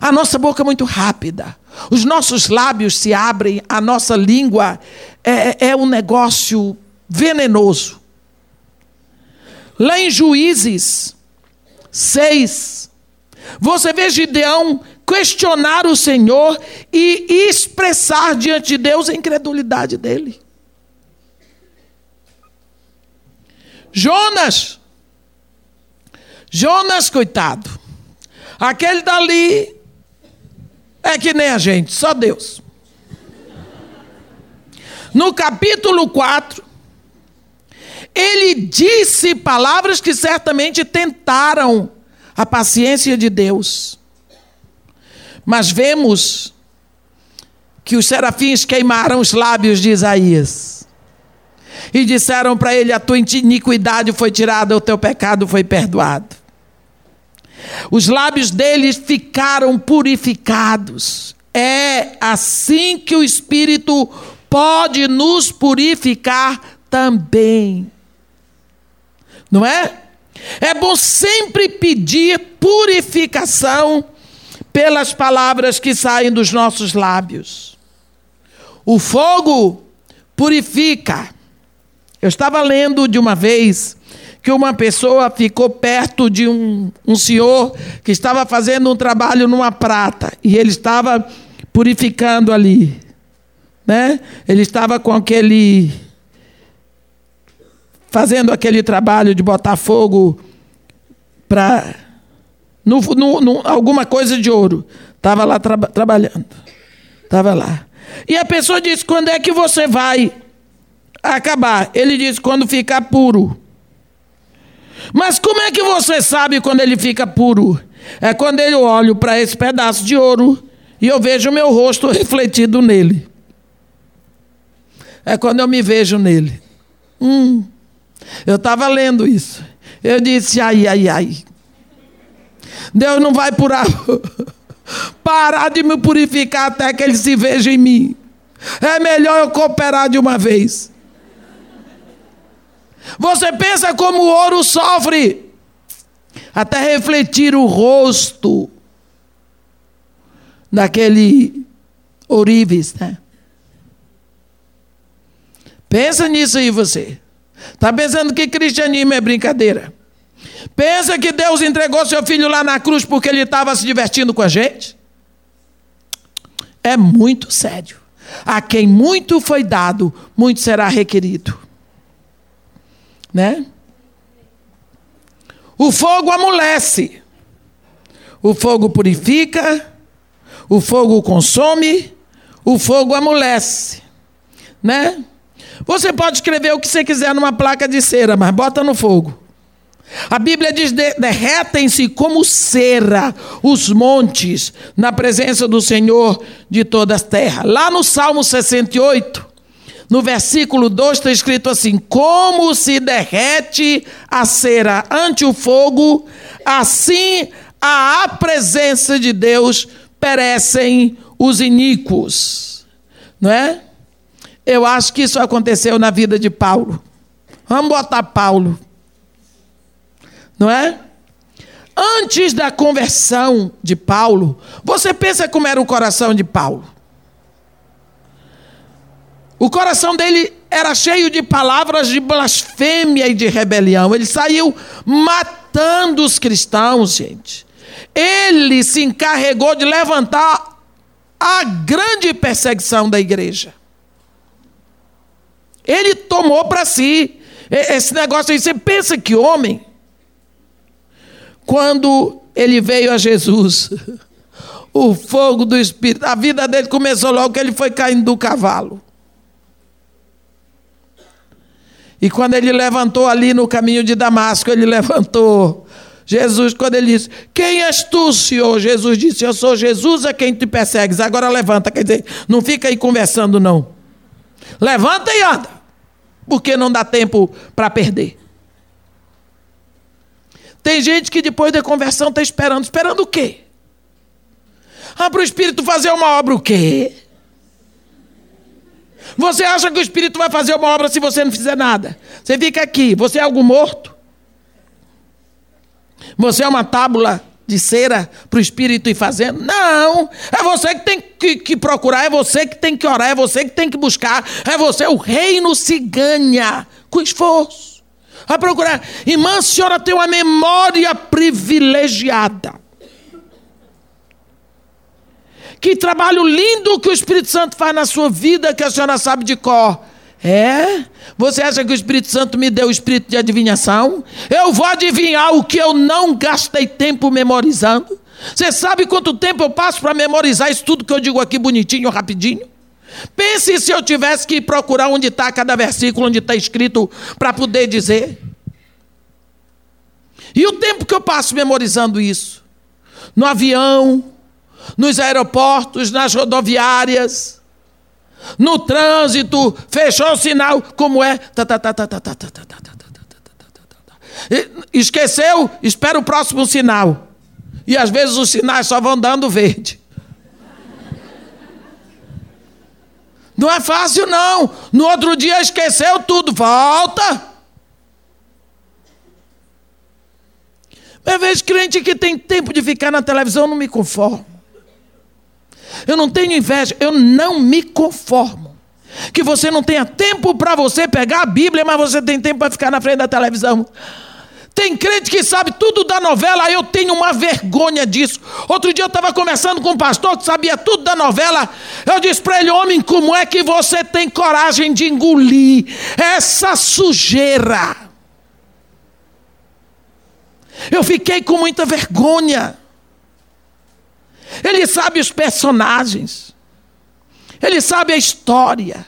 Speaker 1: A nossa boca é muito rápida, os nossos lábios se abrem, a nossa língua é, é um negócio venenoso. Lá em Juízes 6, você vê Gideão questionar o Senhor e expressar diante de Deus a incredulidade dele. Jonas. Jonas, coitado. Aquele dali é que nem a gente, só Deus. No capítulo 4, ele disse palavras que certamente tentaram a paciência de Deus. Mas vemos que os serafins queimaram os lábios de Isaías. E disseram para ele: A tua iniquidade foi tirada, o teu pecado foi perdoado. Os lábios deles ficaram purificados. É assim que o Espírito pode nos purificar também. Não é? É bom sempre pedir purificação pelas palavras que saem dos nossos lábios. O fogo purifica. Eu estava lendo de uma vez que uma pessoa ficou perto de um, um senhor que estava fazendo um trabalho numa prata e ele estava purificando ali, né? Ele estava com aquele fazendo aquele trabalho de botar fogo para no, no, no, alguma coisa de ouro. Estava lá tra trabalhando. Estava lá. E a pessoa disse: quando é que você vai acabar? Ele disse: quando ficar puro. Mas como é que você sabe quando ele fica puro? É quando eu olho para esse pedaço de ouro e eu vejo o meu rosto refletido nele. É quando eu me vejo nele. Hum, eu estava lendo isso. Eu disse, ai, ai, ai. Deus não vai purar, parar de me purificar até que ele se veja em mim. É melhor eu cooperar de uma vez. Você pensa como o ouro sofre até refletir o rosto daquele ourives, né? Pensa nisso aí você. Está pensando que cristianismo é brincadeira? Pensa que Deus entregou seu filho lá na cruz porque ele estava se divertindo com a gente? É muito sério. A quem muito foi dado, muito será requerido né? O fogo amolece, o fogo purifica, o fogo consome, o fogo amolece, né? Você pode escrever o que você quiser numa placa de cera, mas bota no fogo. A Bíblia diz: derretem-se como cera os montes na presença do Senhor de toda a terra. Lá no Salmo 68, no versículo 2 está escrito assim: Como se derrete a cera ante o fogo, assim a presença de Deus perecem os iníquos. Não é? Eu acho que isso aconteceu na vida de Paulo. Vamos botar Paulo. Não é? Antes da conversão de Paulo, você pensa como era o coração de Paulo? O coração dele era cheio de palavras de blasfêmia e de rebelião. Ele saiu matando os cristãos, gente. Ele se encarregou de levantar a grande perseguição da igreja. Ele tomou para si esse negócio aí. Você pensa que homem, quando ele veio a Jesus, o fogo do Espírito, a vida dele começou logo que ele foi caindo do cavalo. E quando ele levantou ali no caminho de Damasco, ele levantou. Jesus, quando ele disse: Quem és tu, Senhor? Jesus disse: Eu sou Jesus a quem te persegues. Agora levanta. Quer dizer, não fica aí conversando, não. Levanta e anda. Porque não dá tempo para perder. Tem gente que depois da conversão está esperando. Esperando o quê? Ah, para o Espírito fazer uma obra o quê? Você acha que o Espírito vai fazer uma obra se você não fizer nada? Você fica aqui, você é algo morto? Você é uma tábula de cera para o Espírito ir fazendo? Não! É você que tem que, que, procurar, é você que tem que orar, é você que tem que buscar, é você. O reino se ganha com esforço. A procurar. Irmã, a senhora tem uma memória privilegiada. Que trabalho lindo que o Espírito Santo faz na sua vida que a senhora sabe de cor. É? Você acha que o Espírito Santo me deu o espírito de adivinhação? Eu vou adivinhar o que eu não gastei tempo memorizando. Você sabe quanto tempo eu passo para memorizar isso tudo que eu digo aqui bonitinho, rapidinho? Pense se eu tivesse que procurar onde está cada versículo, onde está escrito, para poder dizer. E o tempo que eu passo memorizando isso? No avião, nos aeroportos, nas rodoviárias, no trânsito, fechou o sinal, como é? Esqueceu? Espera o próximo sinal. E às vezes os sinais só vão dando verde. Não é fácil, não. No outro dia esqueceu tudo, volta. Eu vejo crente que tem tempo de ficar na televisão, não me conformo. Eu não tenho inveja, eu não me conformo. Que você não tenha tempo para você pegar a Bíblia, mas você tem tempo para ficar na frente da televisão. Tem crente que sabe tudo da novela, eu tenho uma vergonha disso. Outro dia eu estava conversando com um pastor que sabia tudo da novela. Eu disse para ele: Homem, como é que você tem coragem de engolir essa sujeira? Eu fiquei com muita vergonha. Ele sabe os personagens. Ele sabe a história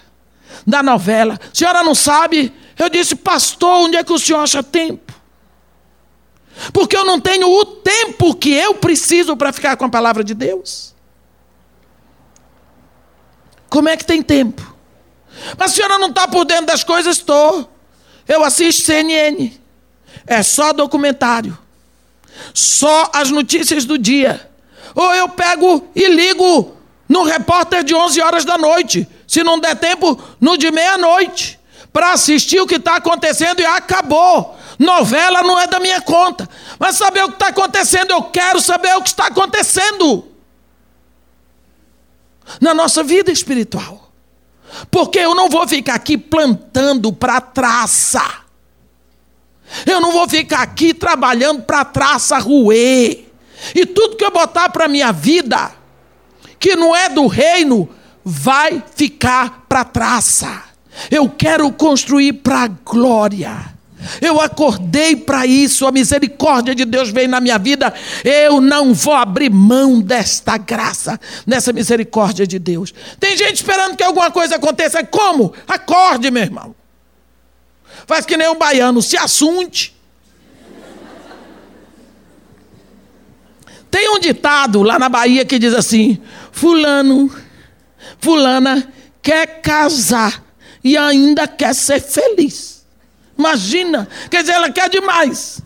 Speaker 1: da novela. A senhora não sabe? Eu disse, pastor, onde é que o senhor acha tempo? Porque eu não tenho o tempo que eu preciso para ficar com a palavra de Deus. Como é que tem tempo? Mas a senhora não está por dentro das coisas? Estou. Eu assisto CNN. É só documentário. Só as notícias do dia. Ou eu pego e ligo no repórter de 11 horas da noite. Se não der tempo, no de meia-noite. Para assistir o que está acontecendo e acabou. Novela não é da minha conta. Mas saber o que está acontecendo, eu quero saber o que está acontecendo. Na nossa vida espiritual. Porque eu não vou ficar aqui plantando para traça. Eu não vou ficar aqui trabalhando para traça ruer. E tudo que eu botar para minha vida, que não é do reino, vai ficar para traça. Eu quero construir para a glória. Eu acordei para isso, a misericórdia de Deus veio na minha vida. Eu não vou abrir mão desta graça, dessa misericórdia de Deus. Tem gente esperando que alguma coisa aconteça. Como? Acorde, meu irmão. Faz que nem um baiano, se assunte. Tem um ditado lá na Bahia que diz assim: Fulano, Fulana quer casar e ainda quer ser feliz. Imagina, quer dizer, ela quer demais.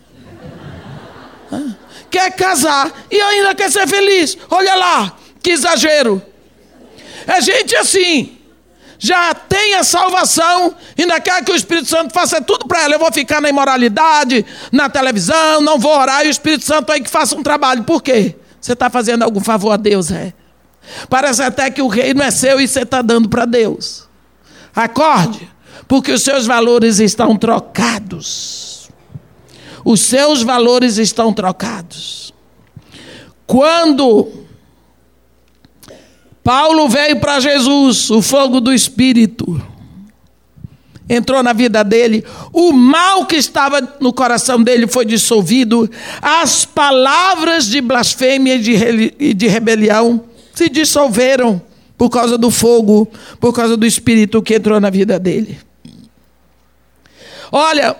Speaker 1: Quer casar e ainda quer ser feliz. Olha lá, que exagero. É gente assim já tem a salvação, ainda quer que o Espírito Santo faça tudo para ela. Eu vou ficar na imoralidade, na televisão, não vou orar, e o Espírito Santo aí que faça um trabalho. Por quê? Você está fazendo algum favor a Deus, é? Parece até que o reino é seu e você está dando para Deus. Acorde, porque os seus valores estão trocados. Os seus valores estão trocados. Quando Paulo veio para Jesus, o fogo do Espírito entrou na vida dele, o mal que estava no coração dele foi dissolvido, as palavras de blasfêmia e de rebelião se dissolveram por causa do fogo, por causa do Espírito que entrou na vida dele. Olha,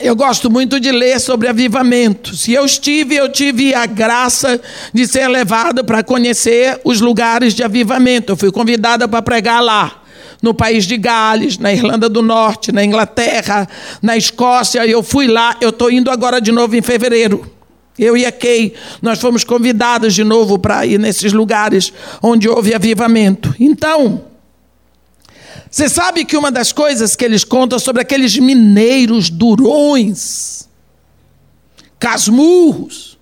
Speaker 1: eu gosto muito de ler sobre avivamento. Se eu estive, eu tive a graça de ser levado para conhecer os lugares de avivamento. Eu fui convidada para pregar lá, no país de Gales, na Irlanda do Norte, na Inglaterra, na Escócia. Eu fui lá, eu estou indo agora de novo em fevereiro. Eu e a Kay, nós fomos convidados de novo para ir nesses lugares onde houve avivamento. Então, você sabe que uma das coisas que eles contam sobre aqueles mineiros durões, casmurros,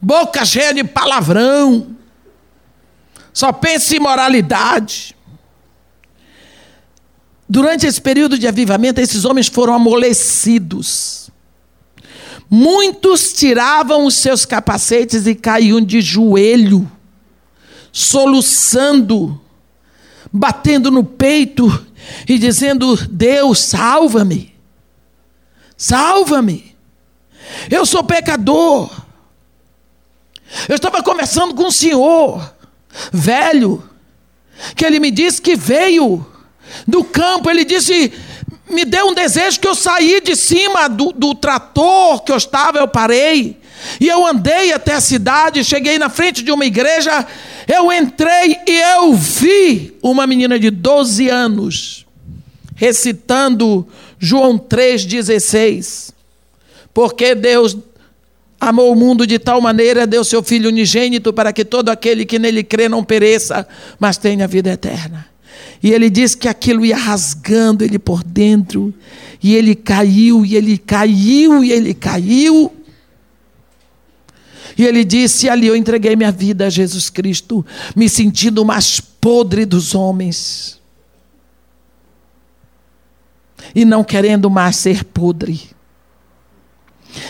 Speaker 1: boca cheia de palavrão, só pensa em moralidade. Durante esse período de avivamento, esses homens foram amolecidos. Muitos tiravam os seus capacetes e caíam de joelho, soluçando batendo no peito e dizendo: Deus, salva-me, salva-me, eu sou pecador. Eu estava conversando com um senhor, velho, que ele me disse que veio do campo. Ele disse: me deu um desejo que eu saí de cima do, do trator que eu estava, eu parei. E eu andei até a cidade, cheguei na frente de uma igreja, eu entrei e eu vi uma menina de 12 anos recitando João 3,16. Porque Deus amou o mundo de tal maneira, deu seu Filho unigênito para que todo aquele que nele crê não pereça, mas tenha vida eterna. E ele disse que aquilo ia rasgando ele por dentro, e ele caiu, e ele caiu, e ele caiu. E ele disse: Ali eu entreguei minha vida a Jesus Cristo, me sentindo o mais podre dos homens. E não querendo mais ser podre.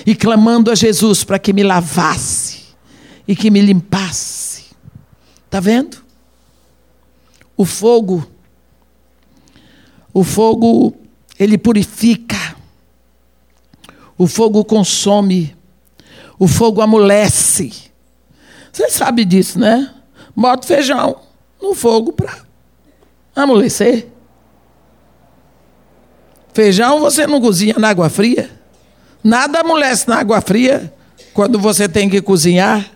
Speaker 1: E clamando a Jesus para que me lavasse e que me limpasse. Está vendo? O fogo, o fogo, ele purifica. O fogo consome. O fogo amolece. Você sabe disso, né? Bota feijão no fogo para amolecer. Feijão você não cozinha na água fria. Nada amolece na água fria quando você tem que cozinhar.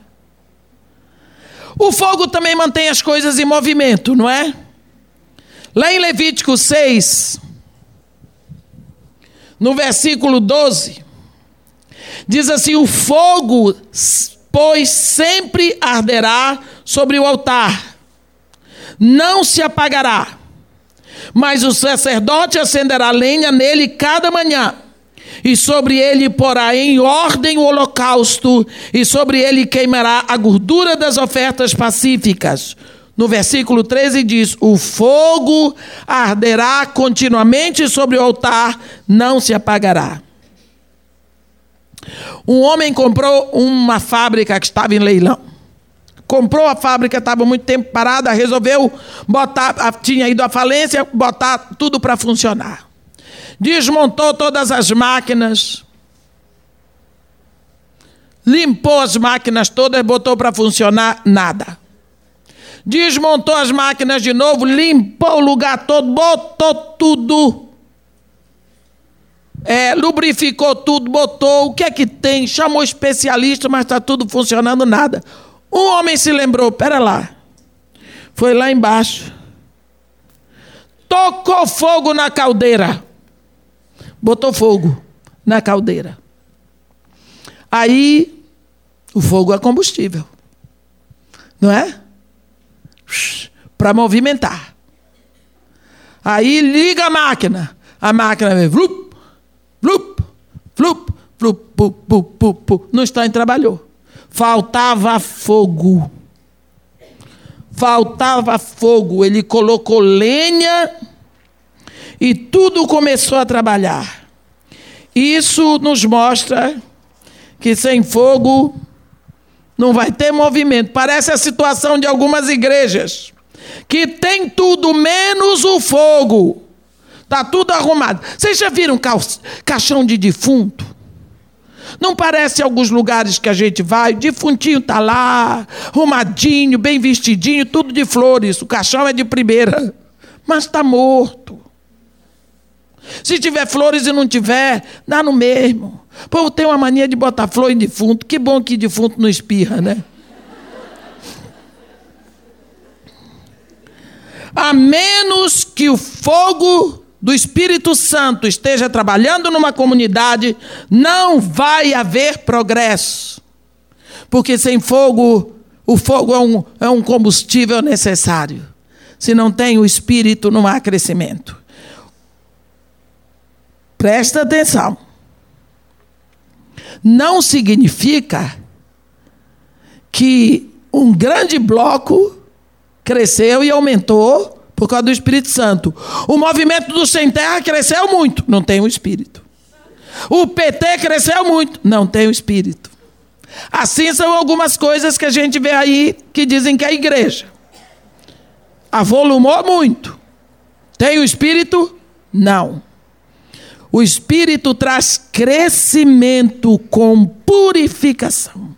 Speaker 1: O fogo também mantém as coisas em movimento, não é? Lá em Levítico 6, no versículo 12, Diz assim: o fogo, pois sempre arderá sobre o altar, não se apagará. Mas o sacerdote acenderá lenha nele cada manhã, e sobre ele porá em ordem o holocausto, e sobre ele queimará a gordura das ofertas pacíficas. No versículo 13 diz: O fogo arderá continuamente sobre o altar, não se apagará. Um homem comprou uma fábrica que estava em leilão. Comprou a fábrica, estava muito tempo parada, resolveu botar, tinha ido à falência, botar tudo para funcionar. Desmontou todas as máquinas, limpou as máquinas todas, botou para funcionar nada. Desmontou as máquinas de novo, limpou o lugar todo, botou tudo é, lubrificou tudo, botou, o que é que tem? Chamou especialista, mas está tudo funcionando, nada. Um homem se lembrou, pera lá, foi lá embaixo, tocou fogo na caldeira, botou fogo na caldeira. Aí, o fogo é combustível, não é? Para movimentar. Aí liga a máquina, a máquina vem, Flup, flup, flup, pu, pu, pu, pu. No instante trabalhou. Faltava fogo. Faltava fogo. Ele colocou lenha e tudo começou a trabalhar. Isso nos mostra que sem fogo não vai ter movimento. Parece a situação de algumas igrejas que tem tudo menos o fogo. Está tudo arrumado. Vocês já viram ca caixão de defunto? Não parece alguns lugares que a gente vai, o defuntinho está lá, arrumadinho, bem vestidinho, tudo de flores. O caixão é de primeira, mas está morto. Se tiver flores e não tiver, dá no mesmo. O povo tem uma mania de botar flor em defunto. Que bom que defunto não espirra, né? A menos que o fogo do Espírito Santo esteja trabalhando numa comunidade, não vai haver progresso. Porque sem fogo, o fogo é um, é um combustível necessário. Se não tem o Espírito, não há crescimento. Presta atenção. Não significa que um grande bloco cresceu e aumentou por causa do Espírito Santo. O movimento do Sem Terra cresceu muito, não tem o Espírito. O PT cresceu muito, não tem o Espírito. Assim são algumas coisas que a gente vê aí que dizem que é igreja. Avolumou muito. Tem o Espírito? Não. O Espírito traz crescimento com purificação.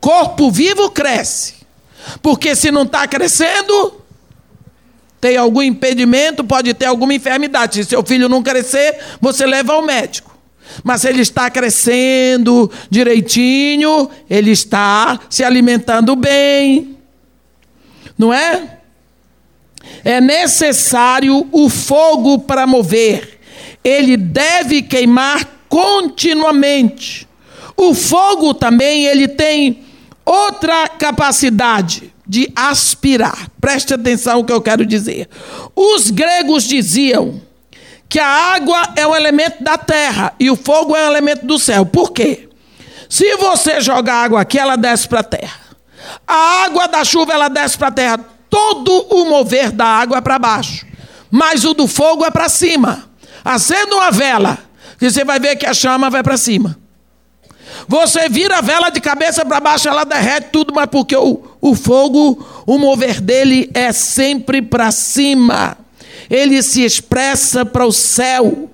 Speaker 1: corpo vivo cresce. Porque se não está crescendo, tem algum impedimento, pode ter alguma enfermidade. Se seu filho não crescer, você leva ao médico. Mas se ele está crescendo direitinho, ele está se alimentando bem. Não é? É necessário o fogo para mover. Ele deve queimar continuamente. O fogo também ele tem outra capacidade de aspirar. Preste atenção no que eu quero dizer. Os gregos diziam que a água é um elemento da terra e o fogo é um elemento do céu. Por quê? Se você jogar água aqui, ela desce para a terra. A água da chuva, ela desce para a terra. Todo o mover da água é para baixo, mas o do fogo é para cima. Acenda uma vela, que você vai ver que a chama vai para cima. Você vira a vela de cabeça para baixo, ela derrete tudo, mas porque o, o fogo, o mover dele é sempre para cima. Ele se expressa para o céu.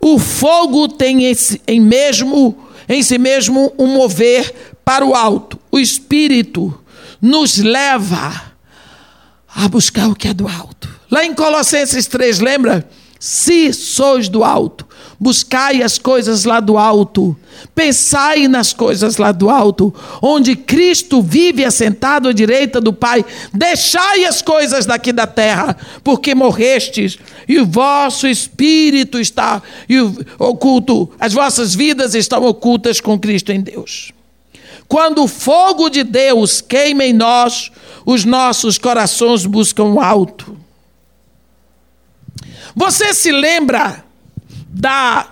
Speaker 1: O fogo tem em, mesmo, em si mesmo um mover para o alto. O Espírito nos leva a buscar o que é do alto. Lá em Colossenses 3, lembra? Se sois do alto, buscai as coisas lá do alto, pensai nas coisas lá do alto, onde Cristo vive assentado à direita do Pai. Deixai as coisas daqui da terra, porque morrestes e o vosso espírito está oculto, as vossas vidas estão ocultas com Cristo em Deus. Quando o fogo de Deus queima em nós, os nossos corações buscam alto. Você se lembra da,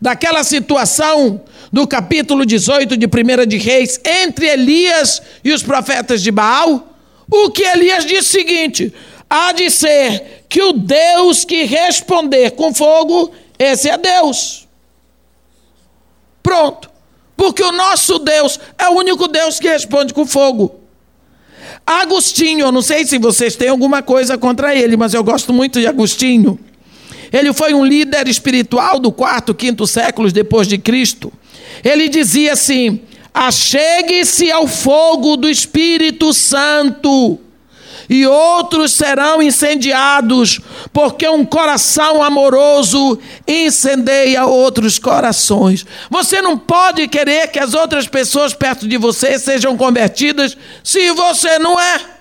Speaker 1: daquela situação do capítulo 18 de 1 de Reis entre Elias e os profetas de Baal? O que Elias disse o seguinte: há de ser que o Deus que responder com fogo, esse é Deus. Pronto. Porque o nosso Deus é o único Deus que responde com fogo. Agostinho, eu não sei se vocês têm alguma coisa contra ele, mas eu gosto muito de Agostinho. Ele foi um líder espiritual do quarto, quinto séculos depois de Cristo. Ele dizia assim: achegue-se ao fogo do Espírito Santo, e outros serão incendiados, porque um coração amoroso incendeia outros corações. Você não pode querer que as outras pessoas perto de você sejam convertidas se você não é.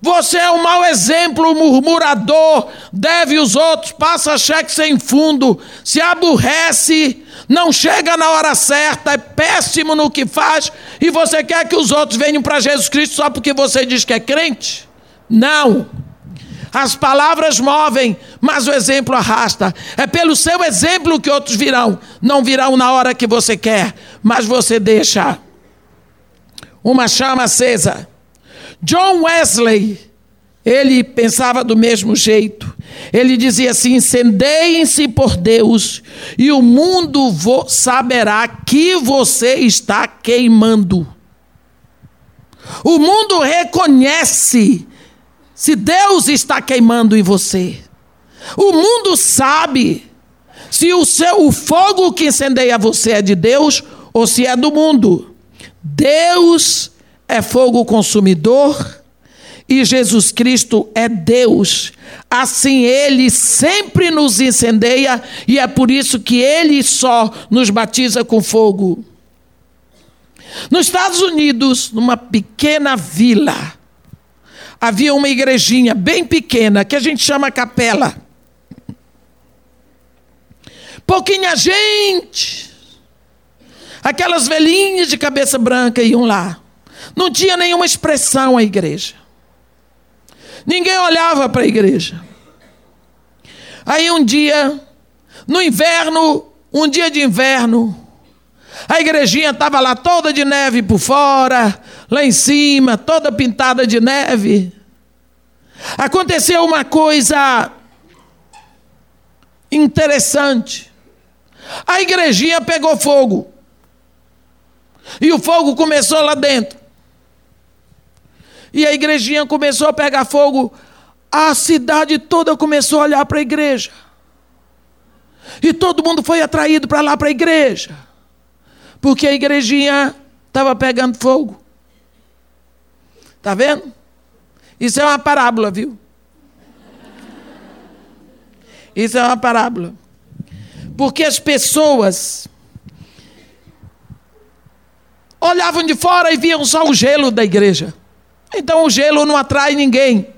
Speaker 1: Você é um mau exemplo, murmurador, deve os outros, passa cheque sem fundo, se aborrece, não chega na hora certa, é péssimo no que faz, e você quer que os outros venham para Jesus Cristo só porque você diz que é crente? Não. As palavras movem, mas o exemplo arrasta. É pelo seu exemplo que outros virão. Não virão na hora que você quer, mas você deixa uma chama acesa John Wesley, ele pensava do mesmo jeito. Ele dizia assim: incendeiem-se por Deus, e o mundo saberá que você está queimando. O mundo reconhece se Deus está queimando em você. O mundo sabe se o seu o fogo que incendeia você é de Deus ou se é do mundo. Deus é fogo consumidor e Jesus Cristo é Deus. Assim ele sempre nos incendeia e é por isso que ele só nos batiza com fogo. Nos Estados Unidos, numa pequena vila, havia uma igrejinha bem pequena que a gente chama capela. Pouquinha gente. Aquelas velhinhas de cabeça branca iam lá. Não tinha nenhuma expressão a igreja. Ninguém olhava para a igreja. Aí um dia, no inverno, um dia de inverno, a igrejinha estava lá toda de neve por fora, lá em cima, toda pintada de neve. Aconteceu uma coisa interessante. A igrejinha pegou fogo. E o fogo começou lá dentro. E a igrejinha começou a pegar fogo. A cidade toda começou a olhar para a igreja. E todo mundo foi atraído para lá para a igreja. Porque a igrejinha Estava pegando fogo. Está vendo? Isso é uma parábola, viu? Isso é uma parábola. Porque as pessoas olhavam de fora e viam só o gelo da igreja. Então o gelo não atrai ninguém.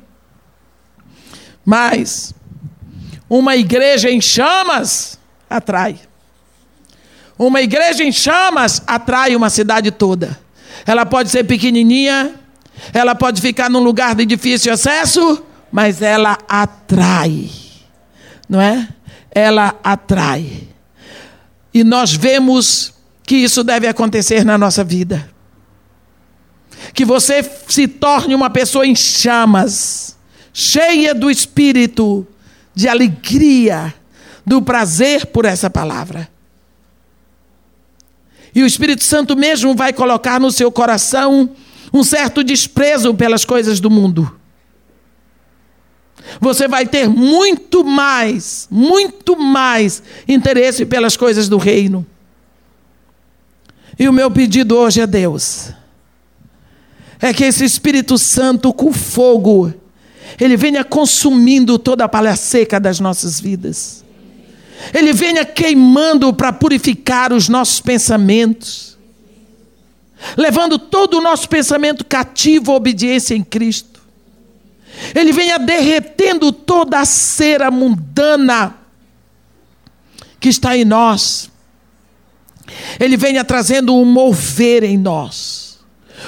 Speaker 1: Mas uma igreja em chamas atrai. Uma igreja em chamas atrai uma cidade toda. Ela pode ser pequenininha, ela pode ficar num lugar de difícil acesso, mas ela atrai. Não é? Ela atrai. E nós vemos que isso deve acontecer na nossa vida. Que você se torne uma pessoa em chamas, cheia do espírito, de alegria, do prazer por essa palavra. E o Espírito Santo mesmo vai colocar no seu coração um certo desprezo pelas coisas do mundo. Você vai ter muito mais, muito mais interesse pelas coisas do reino. E o meu pedido hoje a Deus é que esse Espírito Santo com fogo, ele venha consumindo toda a palha seca das nossas vidas. Ele venha queimando para purificar os nossos pensamentos, levando todo o nosso pensamento cativo à obediência em Cristo. Ele venha derretendo toda a cera mundana que está em nós ele venha trazendo um mover em nós,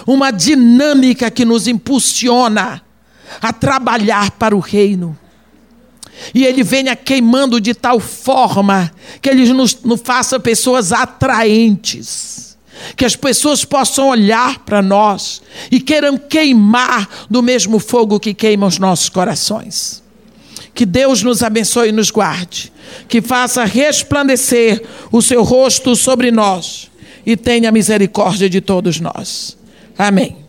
Speaker 1: uma dinâmica que nos impulsiona a trabalhar para o reino. E ele venha queimando de tal forma que ele nos, nos faça pessoas atraentes, que as pessoas possam olhar para nós e queiram queimar do mesmo fogo que queima os nossos corações. Que Deus nos abençoe e nos guarde. Que faça resplandecer o seu rosto sobre nós e tenha misericórdia de todos nós. Amém.